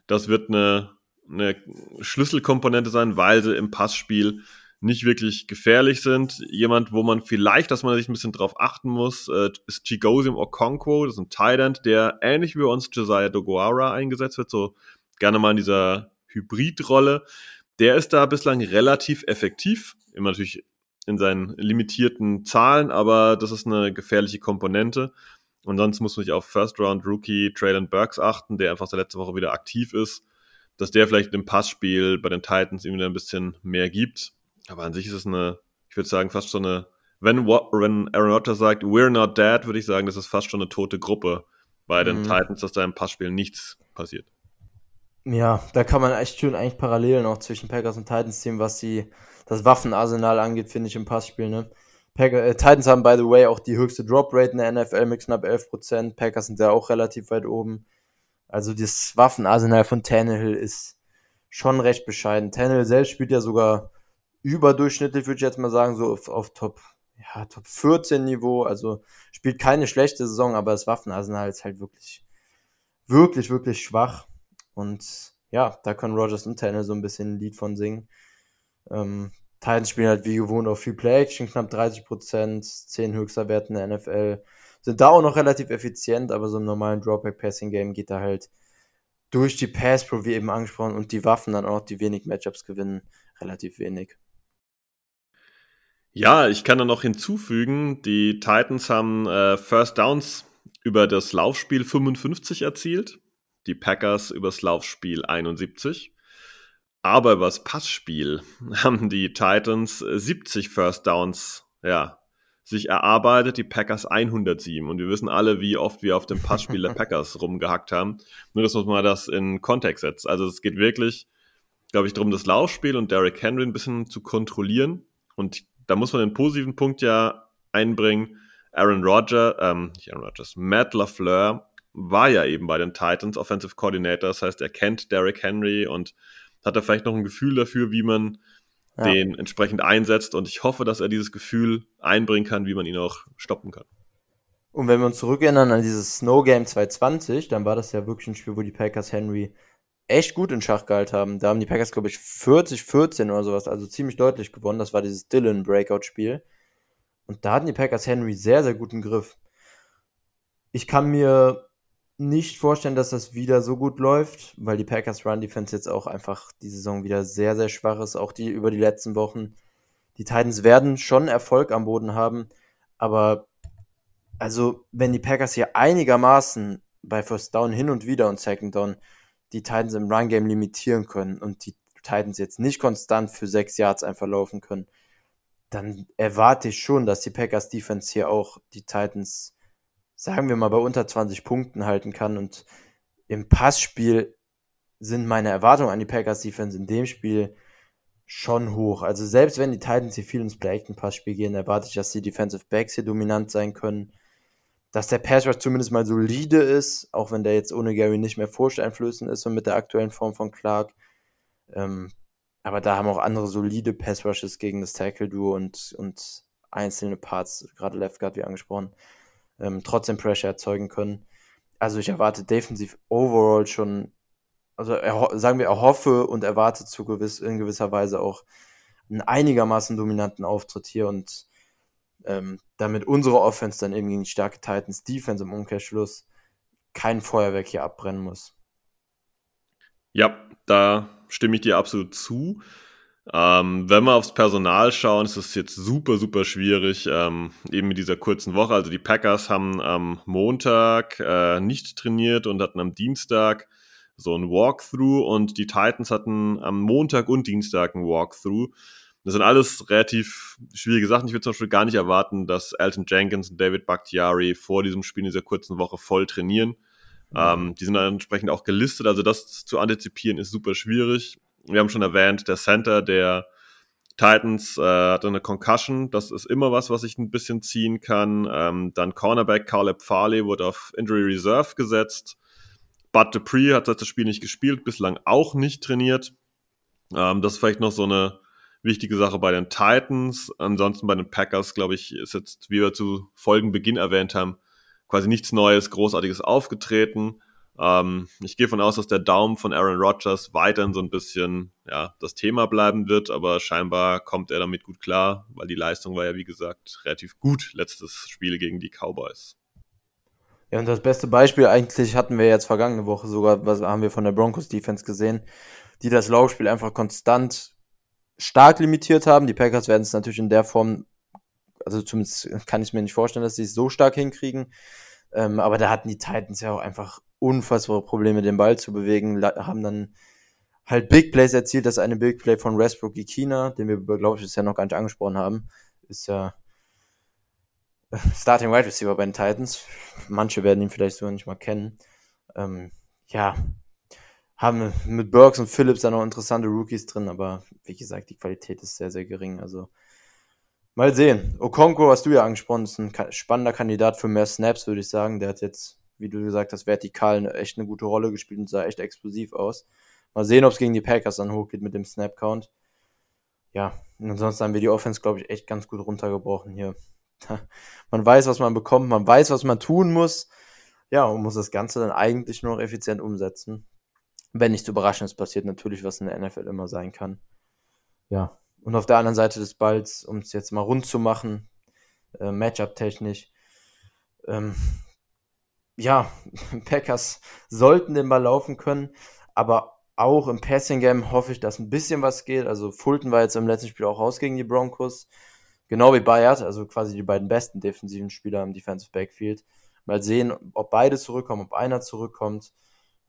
Das wird eine, eine Schlüsselkomponente sein, weil sie im Passspiel nicht wirklich gefährlich sind. Jemand, wo man vielleicht, dass man sich ein bisschen drauf achten muss, äh, ist Chigosim Okonkwo, das ist ein Thailand, der ähnlich wie bei uns Josiah Doguara eingesetzt wird, so gerne mal in dieser Hybridrolle. Der ist da bislang relativ effektiv, immer natürlich in seinen limitierten Zahlen, aber das ist eine gefährliche Komponente. Und sonst muss man sich auf First Round Rookie Traylon Burks achten, der einfach seit letzter Woche wieder aktiv ist, dass der vielleicht im Passspiel bei den Titans ihm wieder ein bisschen mehr gibt. Aber an sich ist es eine, ich würde sagen, fast schon eine, wenn, wenn Aaron Rodgers sagt, we're not dead, würde ich sagen, das ist fast schon eine tote Gruppe bei den mhm. Titans, dass da im Passspiel nichts passiert. Ja, da kann man echt schön eigentlich Parallelen auch zwischen Packers und Titans sehen, was die, das Waffenarsenal angeht, finde ich im Passspiel, ne? Packer, äh, Titans haben, by the way, auch die höchste Drop-Rate in der NFL mit knapp 11%. Packers sind da auch relativ weit oben. Also das Waffenarsenal von Tannehill ist schon recht bescheiden. Tannehill selbst spielt ja sogar überdurchschnittlich, würde ich jetzt mal sagen, so auf, auf Top, ja, Top 14 Niveau. Also spielt keine schlechte Saison, aber das Waffenarsenal ist halt wirklich, wirklich, wirklich schwach. Und ja, da können Rogers und Tannehill so ein bisschen ein Lied von singen. Ähm, Titans spielen halt wie gewohnt auf viel Play-Action, knapp 30%, 10 höchster Wert in der NFL. Sind da auch noch relativ effizient, aber so im normalen Dropback-Passing-Game geht da halt durch die Pass-Pro, wie eben angesprochen, und die Waffen dann auch, die wenig Matchups gewinnen, relativ wenig. Ja, ich kann da noch hinzufügen, die Titans haben äh, First Downs über das Laufspiel 55 erzielt, die Packers übers Laufspiel 71. Aber übers Passspiel haben die Titans 70 First Downs, ja, sich erarbeitet, die Packers 107. Und wir wissen alle, wie oft wir auf dem Passspiel der Packers rumgehackt haben. Nur, dass man mal das in Kontext setzt. Also es geht wirklich, glaube ich, darum, das Laufspiel und Derrick Henry ein bisschen zu kontrollieren. Und da muss man den positiven Punkt ja einbringen. Aaron Rodgers, ähm, nicht Aaron Rodgers, Matt LaFleur war ja eben bei den Titans Offensive Coordinator. Das heißt, er kennt Derrick Henry und hat er vielleicht noch ein Gefühl dafür, wie man ja. den entsprechend einsetzt. Und ich hoffe, dass er dieses Gefühl einbringen kann, wie man ihn auch stoppen kann. Und wenn wir uns zurückerinnern an dieses Snow Game 220, dann war das ja wirklich ein Spiel, wo die Packers Henry echt gut in Schach gehalten haben. Da haben die Packers, glaube ich, 40-14 oder sowas, also ziemlich deutlich gewonnen. Das war dieses Dylan-Breakout-Spiel. Und da hatten die Packers Henry sehr, sehr guten Griff. Ich kann mir nicht vorstellen, dass das wieder so gut läuft, weil die Packers Run Defense jetzt auch einfach die Saison wieder sehr, sehr schwach ist, auch die über die letzten Wochen. Die Titans werden schon Erfolg am Boden haben, aber also, wenn die Packers hier einigermaßen bei First Down hin und wieder und Second Down die Titans im Run Game limitieren können und die Titans jetzt nicht konstant für sechs Yards einfach laufen können, dann erwarte ich schon, dass die Packers Defense hier auch die Titans sagen wir mal, bei unter 20 Punkten halten kann. Und im Passspiel sind meine Erwartungen an die Packers Defense in dem Spiel schon hoch. Also selbst wenn die Titans hier viel ins Play-Action-Passspiel gehen, erwarte ich, dass die Defensive Backs hier dominant sein können. Dass der Pass Rush zumindest mal solide ist, auch wenn der jetzt ohne Gary nicht mehr furchteinflößend ist und mit der aktuellen Form von Clark. Ähm, aber da haben auch andere solide Pass Rushes gegen das Tackle-Duo und, und einzelne Parts, gerade Left Guard wie angesprochen, ähm, trotzdem Pressure erzeugen können. Also ich erwarte defensiv overall schon, also sagen wir, erhoffe und erwarte zu gewiss, in gewisser Weise auch einen einigermaßen dominanten Auftritt hier und ähm, damit unsere Offense dann eben gegen die starke Titans Defense im Umkehrschluss kein Feuerwerk hier abbrennen muss. Ja, da stimme ich dir absolut zu. Ähm, wenn wir aufs Personal schauen, ist es jetzt super, super schwierig, ähm, eben mit dieser kurzen Woche. Also die Packers haben am Montag äh, nicht trainiert und hatten am Dienstag so ein Walkthrough und die Titans hatten am Montag und Dienstag ein Walkthrough. Das sind alles relativ schwierige Sachen. Ich würde zum Beispiel gar nicht erwarten, dass Alton Jenkins und David Bakhtiari vor diesem Spiel in dieser kurzen Woche voll trainieren. Mhm. Ähm, die sind dann entsprechend auch gelistet. Also das zu antizipieren ist super schwierig wir haben schon erwähnt, der Center der Titans äh, hatte eine Concussion. Das ist immer was, was ich ein bisschen ziehen kann. Ähm, dann Cornerback Caleb Farley wurde auf Injury Reserve gesetzt. Bud Dupree hat das Spiel nicht gespielt, bislang auch nicht trainiert. Ähm, das ist vielleicht noch so eine wichtige Sache bei den Titans. Ansonsten bei den Packers, glaube ich, ist jetzt, wie wir zu Folgenbeginn erwähnt haben, quasi nichts Neues, Großartiges aufgetreten. Ähm, ich gehe von aus, dass der Daumen von Aaron Rodgers weiterhin so ein bisschen ja, das Thema bleiben wird, aber scheinbar kommt er damit gut klar, weil die Leistung war ja, wie gesagt, relativ gut letztes Spiel gegen die Cowboys. Ja, und das beste Beispiel eigentlich hatten wir jetzt vergangene Woche sogar, was haben wir von der Broncos Defense gesehen, die das Laufspiel einfach konstant stark limitiert haben. Die Packers werden es natürlich in der Form, also zumindest kann ich mir nicht vorstellen, dass sie es so stark hinkriegen. Ähm, aber da hatten die Titans ja auch einfach unfassbare Probleme, den Ball zu bewegen, haben dann halt Big Plays erzielt. Das eine Big Play von Westbrook Ikina, den wir, glaube ich, bisher noch gar nicht angesprochen haben. Ist ja Starting Wide Receiver bei den Titans. Manche werden ihn vielleicht sogar nicht mal kennen. Ähm, ja, haben mit Burks und Phillips da noch interessante Rookies drin, aber wie gesagt, die Qualität ist sehr, sehr gering. Also mal sehen. Okonko hast du ja angesprochen, ist ein spannender Kandidat für mehr Snaps, würde ich sagen. Der hat jetzt, wie du gesagt hast, vertikal echt eine gute Rolle gespielt und sah echt explosiv aus. Mal sehen, ob es gegen die Packers dann hochgeht mit dem Snap-Count. Ja, und ansonsten haben wir die Offense, glaube ich, echt ganz gut runtergebrochen hier. man weiß, was man bekommt, man weiß, was man tun muss. Ja, und muss das Ganze dann eigentlich nur noch effizient umsetzen. Wenn nichts Überraschendes passiert, natürlich, was in der NFL immer sein kann. Ja. Und auf der anderen Seite des Balls, um es jetzt mal rund zu machen, äh, Matchup-technisch, ähm, ja, Packers sollten den Ball laufen können, aber auch im Passing Game hoffe ich, dass ein bisschen was geht. Also Fulton war jetzt im letzten Spiel auch raus gegen die Broncos. Genau wie Bayard, also quasi die beiden besten defensiven Spieler im Defensive Backfield. Mal sehen, ob beide zurückkommen, ob einer zurückkommt.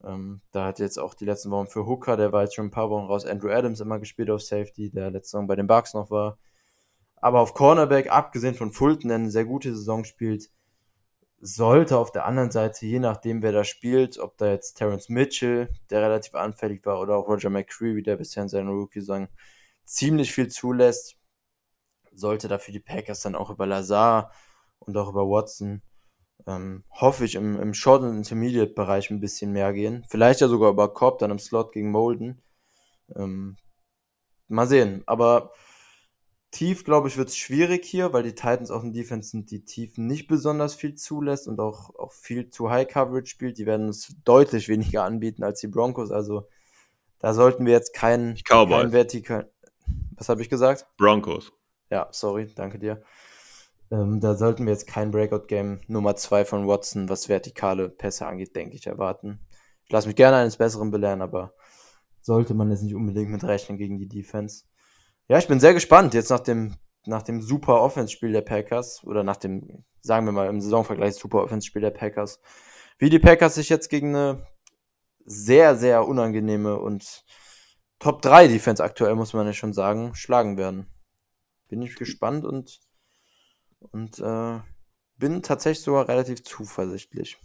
Ähm, da hat jetzt auch die letzten Wochen für Hooker, der war jetzt schon ein paar Wochen raus, Andrew Adams immer gespielt auf Safety, der letzte Saison bei den Bucks noch war. Aber auf Cornerback, abgesehen von Fulton, der eine sehr gute Saison spielt, sollte auf der anderen Seite, je nachdem wer da spielt, ob da jetzt Terrence Mitchell, der relativ anfällig war, oder auch Roger McCreary, der bisher in seiner Rookie-Saison ziemlich viel zulässt, sollte dafür die Packers dann auch über Lazar und auch über Watson, ähm, hoffe ich, im, im Short- und Intermediate-Bereich ein bisschen mehr gehen. Vielleicht ja sogar über Cobb, dann im Slot gegen Molden. Ähm, mal sehen. Aber tief, glaube ich, wird es schwierig hier, weil die Titans auch in Defense sind, die tief nicht besonders viel zulässt und auch, auch viel zu High Coverage spielt. Die werden es deutlich weniger anbieten als die Broncos. Also da sollten wir jetzt keinen, keinen vertikal. Was habe ich gesagt? Broncos. Ja, sorry, danke dir. Ähm, da sollten wir jetzt kein Breakout-Game Nummer 2 von Watson, was vertikale Pässe angeht, denke ich, erwarten. Ich lasse mich gerne eines Besseren belehren, aber sollte man jetzt nicht unbedingt mit rechnen gegen die Defense. Ja, ich bin sehr gespannt, jetzt nach dem, nach dem super Offense-Spiel der Packers, oder nach dem, sagen wir mal, im Saisonvergleich super Offense-Spiel der Packers, wie die Packers sich jetzt gegen eine sehr, sehr unangenehme und Top 3 Defense aktuell, muss man ja schon sagen, schlagen werden bin ich gespannt und, und äh, bin tatsächlich sogar relativ zuversichtlich.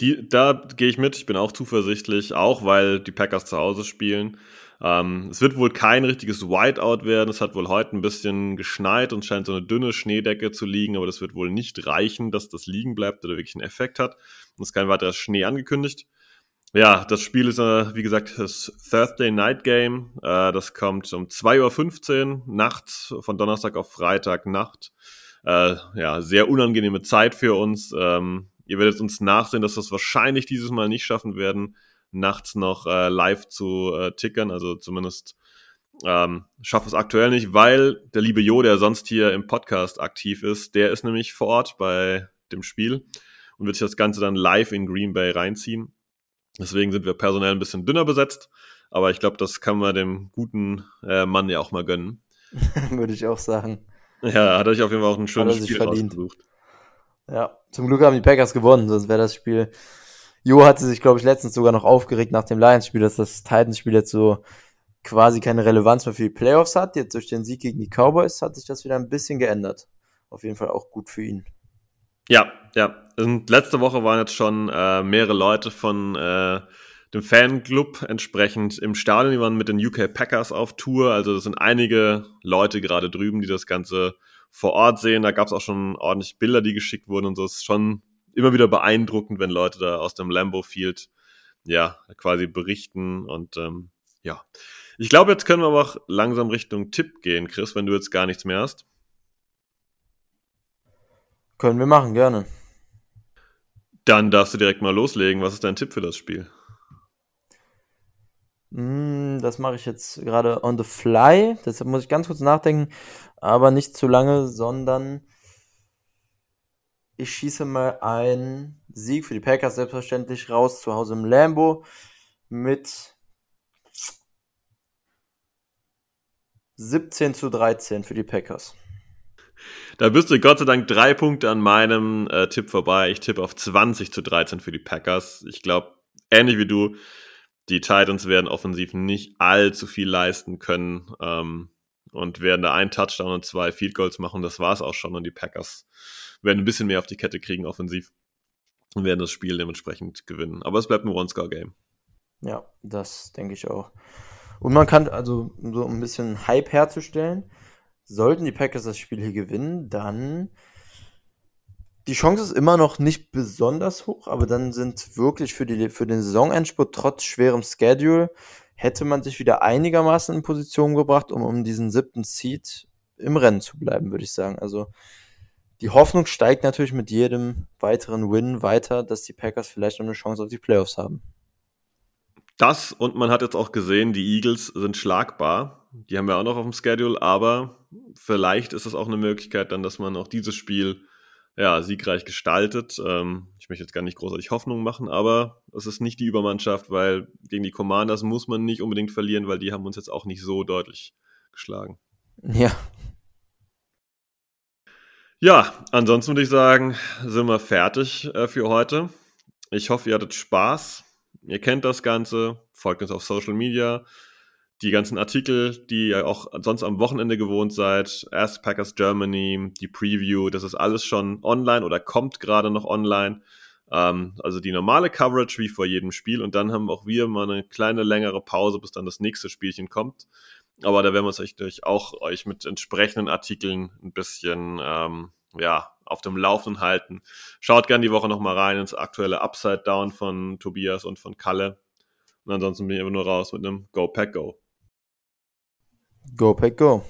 Die, da gehe ich mit, ich bin auch zuversichtlich, auch weil die Packers zu Hause spielen. Ähm, es wird wohl kein richtiges Whiteout werden. Es hat wohl heute ein bisschen geschneit und scheint so eine dünne Schneedecke zu liegen, aber das wird wohl nicht reichen, dass das liegen bleibt oder wirklich einen Effekt hat. Und es ist kein weiterer Schnee angekündigt. Ja, das Spiel ist, äh, wie gesagt, das Thursday Night Game. Äh, das kommt um 2.15 Uhr nachts, von Donnerstag auf Freitag Nacht. Äh, ja, sehr unangenehme Zeit für uns. Ähm, ihr werdet uns nachsehen, dass wir es wahrscheinlich dieses Mal nicht schaffen werden, nachts noch live zu tickern. Also zumindest ähm, schafft es aktuell nicht, weil der liebe Jo, der sonst hier im Podcast aktiv ist, der ist nämlich vor Ort bei dem Spiel und wird sich das Ganze dann live in Green Bay reinziehen. Deswegen sind wir personell ein bisschen dünner besetzt. Aber ich glaube, das kann man dem guten äh, Mann ja auch mal gönnen. Würde ich auch sagen. Ja, hat er sich auf jeden Fall auch ein schönes Spiel verdient. ausgesucht. Ja, zum Glück haben die Packers gewonnen, sonst wäre das Spiel. Jo hatte sich, glaube ich, letztens sogar noch aufgeregt nach dem Lions-Spiel, dass das Titans-Spiel jetzt so quasi keine Relevanz mehr für die Playoffs hat. Jetzt durch den Sieg gegen die Cowboys hat sich das wieder ein bisschen geändert. Auf jeden Fall auch gut für ihn. Ja, ja. Und letzte Woche waren jetzt schon äh, mehrere Leute von äh, dem Fanclub entsprechend im Stadion. Die waren mit den UK Packers auf Tour. Also es sind einige Leute gerade drüben, die das Ganze vor Ort sehen. Da gab es auch schon ordentlich Bilder, die geschickt wurden und so. Es ist schon immer wieder beeindruckend, wenn Leute da aus dem Lambo Field ja quasi berichten. Und ähm, ja, ich glaube, jetzt können wir aber auch langsam Richtung Tipp gehen, Chris, wenn du jetzt gar nichts mehr hast. Können wir machen, gerne. Dann darfst du direkt mal loslegen. Was ist dein Tipp für das Spiel? Mm, das mache ich jetzt gerade on the fly. Deshalb muss ich ganz kurz nachdenken, aber nicht zu lange, sondern ich schieße mal einen Sieg für die Packers selbstverständlich raus zu Hause im Lambo mit 17 zu 13 für die Packers. Da bist du Gott sei Dank drei Punkte an meinem äh, Tipp vorbei. Ich tippe auf 20 zu 13 für die Packers. Ich glaube, ähnlich wie du, die Titans werden offensiv nicht allzu viel leisten können ähm, und werden da einen Touchdown und zwei Field Goals machen. Das war es auch schon. Und die Packers werden ein bisschen mehr auf die Kette kriegen offensiv und werden das Spiel dementsprechend gewinnen. Aber es bleibt ein One-Score-Game. Ja, das denke ich auch. Und man kann also, so ein bisschen Hype herzustellen, sollten die Packers das Spiel hier gewinnen, dann die Chance ist immer noch nicht besonders hoch, aber dann sind wirklich für, die, für den Saisonendspurt trotz schwerem Schedule hätte man sich wieder einigermaßen in Position gebracht, um um diesen siebten Seed im Rennen zu bleiben, würde ich sagen. Also die Hoffnung steigt natürlich mit jedem weiteren Win weiter, dass die Packers vielleicht noch eine Chance auf die Playoffs haben. Das und man hat jetzt auch gesehen, die Eagles sind schlagbar. Die haben wir auch noch auf dem Schedule, aber vielleicht ist es auch eine Möglichkeit dann, dass man auch dieses Spiel ja, siegreich gestaltet. Ähm, ich möchte jetzt gar nicht großartig Hoffnung machen, aber es ist nicht die Übermannschaft, weil gegen die Commanders muss man nicht unbedingt verlieren, weil die haben uns jetzt auch nicht so deutlich geschlagen. Ja. Ja, ansonsten würde ich sagen, sind wir fertig äh, für heute. Ich hoffe, ihr hattet Spaß. Ihr kennt das Ganze, folgt uns auf Social Media. Die ganzen Artikel, die ihr auch sonst am Wochenende gewohnt seid, Ask Packers Germany, die Preview, das ist alles schon online oder kommt gerade noch online. Ähm, also die normale Coverage wie vor jedem Spiel und dann haben auch wir mal eine kleine längere Pause, bis dann das nächste Spielchen kommt. Aber da werden wir uns euch auch euch mit entsprechenden Artikeln ein bisschen ähm, ja, auf dem Laufenden halten. Schaut gerne die Woche nochmal rein ins aktuelle Upside Down von Tobias und von Kalle. Und ansonsten bin ich einfach nur raus mit einem Go Pack Go. Go Pack Go.